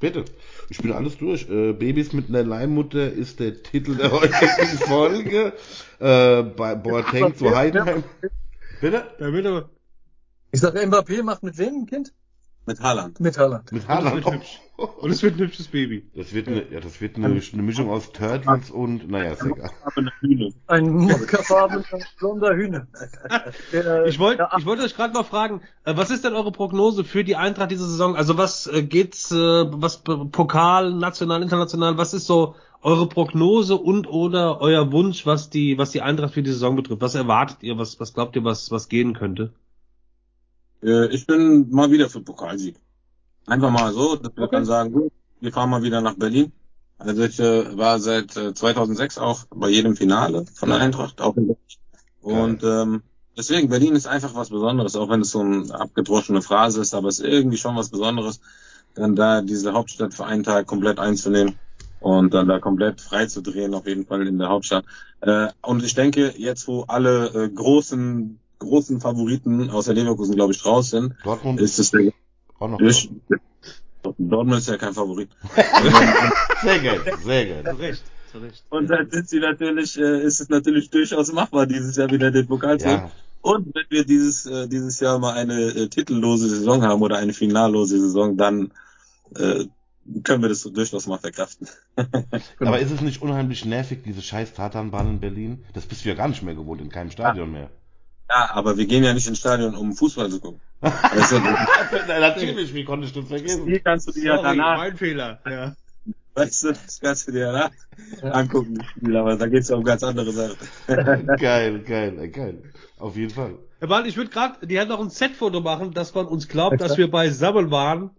Bitte. Ich bin alles durch. Äh, Babys mit einer Leihmutter ist der Titel der heutigen Folge. Äh, bei Boateng zu Heidenheim. Bitte? Ja, bitte. Ich sage, Mbappé macht mit wem ein Kind? Mit Haaland. Mit Haaland. Mit Und Haaland. es wird hübsch. Und es wird ein hübsches Baby. Das wird eine, ja, das wird eine, eine Mischung aus Turtles und, naja, ist egal. Ein mokkafarbener blonder Hühner. Ich wollte, ich wollte euch gerade mal fragen, äh, was ist denn eure Prognose für die Eintracht diese Saison? Also was äh, geht's, äh, was Pokal, national, international, was ist so eure Prognose und oder euer Wunsch, was die, was die Eintracht für die Saison betrifft? Was erwartet ihr? Was, was glaubt ihr, was, was gehen könnte? Äh, ich bin mal wieder für Pokalsieg. Einfach mal so, dass wir Okay. dann sagen, wir fahren mal wieder nach Berlin. Also ich äh, war seit äh, 2006 auch bei jedem Finale von der Eintracht, auch in Berlin. Und ähm, deswegen, Berlin ist einfach was Besonderes, auch wenn es so eine abgedroschene Phrase ist, aber es ist irgendwie schon was Besonderes, dann da diese Hauptstadt für einen Tag komplett einzunehmen und dann da komplett frei zu drehen, auf jeden Fall in der Hauptstadt. Äh, und ich denke, jetzt wo alle äh, großen großen Favoriten außer Leverkusen, glaube ich, raus sind, Dortmund ist es der auch noch. ich, Dortmund ist ja kein Favorit. Sehr geil, sehr geil. Zu Recht, zu Recht. Und dann sind sie natürlich, äh, ist es natürlich durchaus machbar, dieses Jahr wieder den Pokal zu. Ja, Und wenn wir dieses, äh, dieses Jahr mal eine äh, titellose Saison haben oder eine finallose Saison, dann äh, können wir das so durchaus mal verkraften. aber ist es nicht unheimlich nervig, diese scheiß Tatanbahn in Berlin? Das bist du ja gar nicht mehr gewohnt, in keinem Stadion mehr. Ja, aber wir gehen ja nicht ins Stadion, um Fußball zu gucken. Weißt du, Natürlich, wie konnte ich das vergessen? hier kannst du dir ja danach, mein Fehler. Ja. weißt du, das kannst du dir danach angucken, die Spiele, aber da geht's ja um ganz andere Sachen. geil, geil, geil. Auf jeden Fall. Herr Ball, ich würde gerade, die hat noch ein Set-Foto machen, dass man uns glaubt, dass wir bei Sammel waren.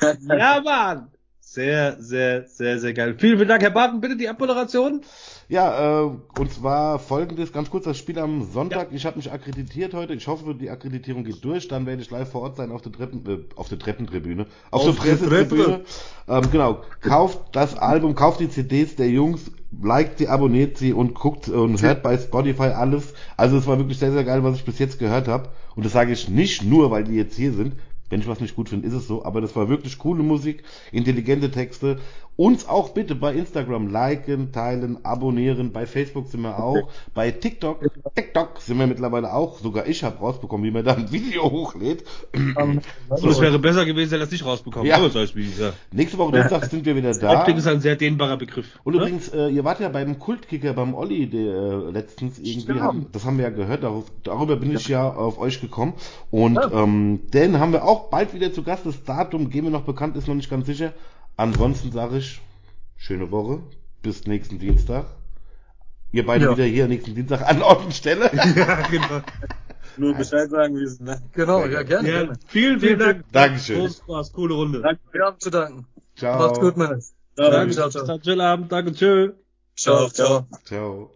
Ja, Mann! Sehr, sehr, sehr, sehr geil. Vielen, vielen Dank, Herr Barton. Bitte die Abmoderation. Ja, äh, und zwar folgendes, ganz kurz das Spiel am Sonntag. Ich habe mich akkreditiert heute. Ich hoffe, die Akkreditierung geht durch. Dann werde ich live vor Ort sein auf der Treppen, äh, auf der Treppentribüne, auf, Auf der der Pressetribüne. Ähm, genau. Kauft das Album, kauft die CDs der Jungs, liked sie, abonniert sie und guckt und hört bei Spotify alles. Also es war wirklich sehr, sehr geil, was ich bis jetzt gehört habe. Und das sage ich nicht nur, weil die jetzt hier sind. Wenn ich was nicht gut finde, ist es so. Aber das war wirklich coole Musik, intelligente Texte. Uns auch bitte bei Instagram liken, teilen, abonnieren. Bei Facebook sind wir auch. Bei TikTok, TikTok sind wir mittlerweile auch. Sogar ich habe rausbekommen, wie man da ein Video hochlädt. Ähm, Und es wäre besser gewesen, wenn er das nicht rausbekommen. Ja. Aber das heißt, wie gesagt. Nächste Woche Dienstag sind wir wieder da. Optik ist ein sehr dehnbarer Begriff. Und Ne? übrigens, äh, ihr wart ja beim Kultkicker, beim Olli, der äh, letztens irgendwie, haben, das haben wir ja gehört, darauf, darüber bin ich ja auf euch gekommen. Und ähm, den haben wir auch bald wieder zu Gast. Das Datum geben wir noch bekannt, ist noch nicht ganz sicher. Ansonsten sage ich, schöne Woche, bis nächsten Dienstag. Ihr beide Ja. wieder hier nächsten Dienstag an Ort und Stelle. ja, genau. Nur Bescheid sagen, wie es ne? Genau, ja, gerne. Ja, vielen, vielen Dank. Dankeschön. Groß Spaß, coole Runde. Danke. Wir haben zu danken. Ciao. Macht's gut, Männer. Ciao. Danke, Ciao, ciao. Schönen Abend, danke, tschö. Ciao, ciao. Ciao.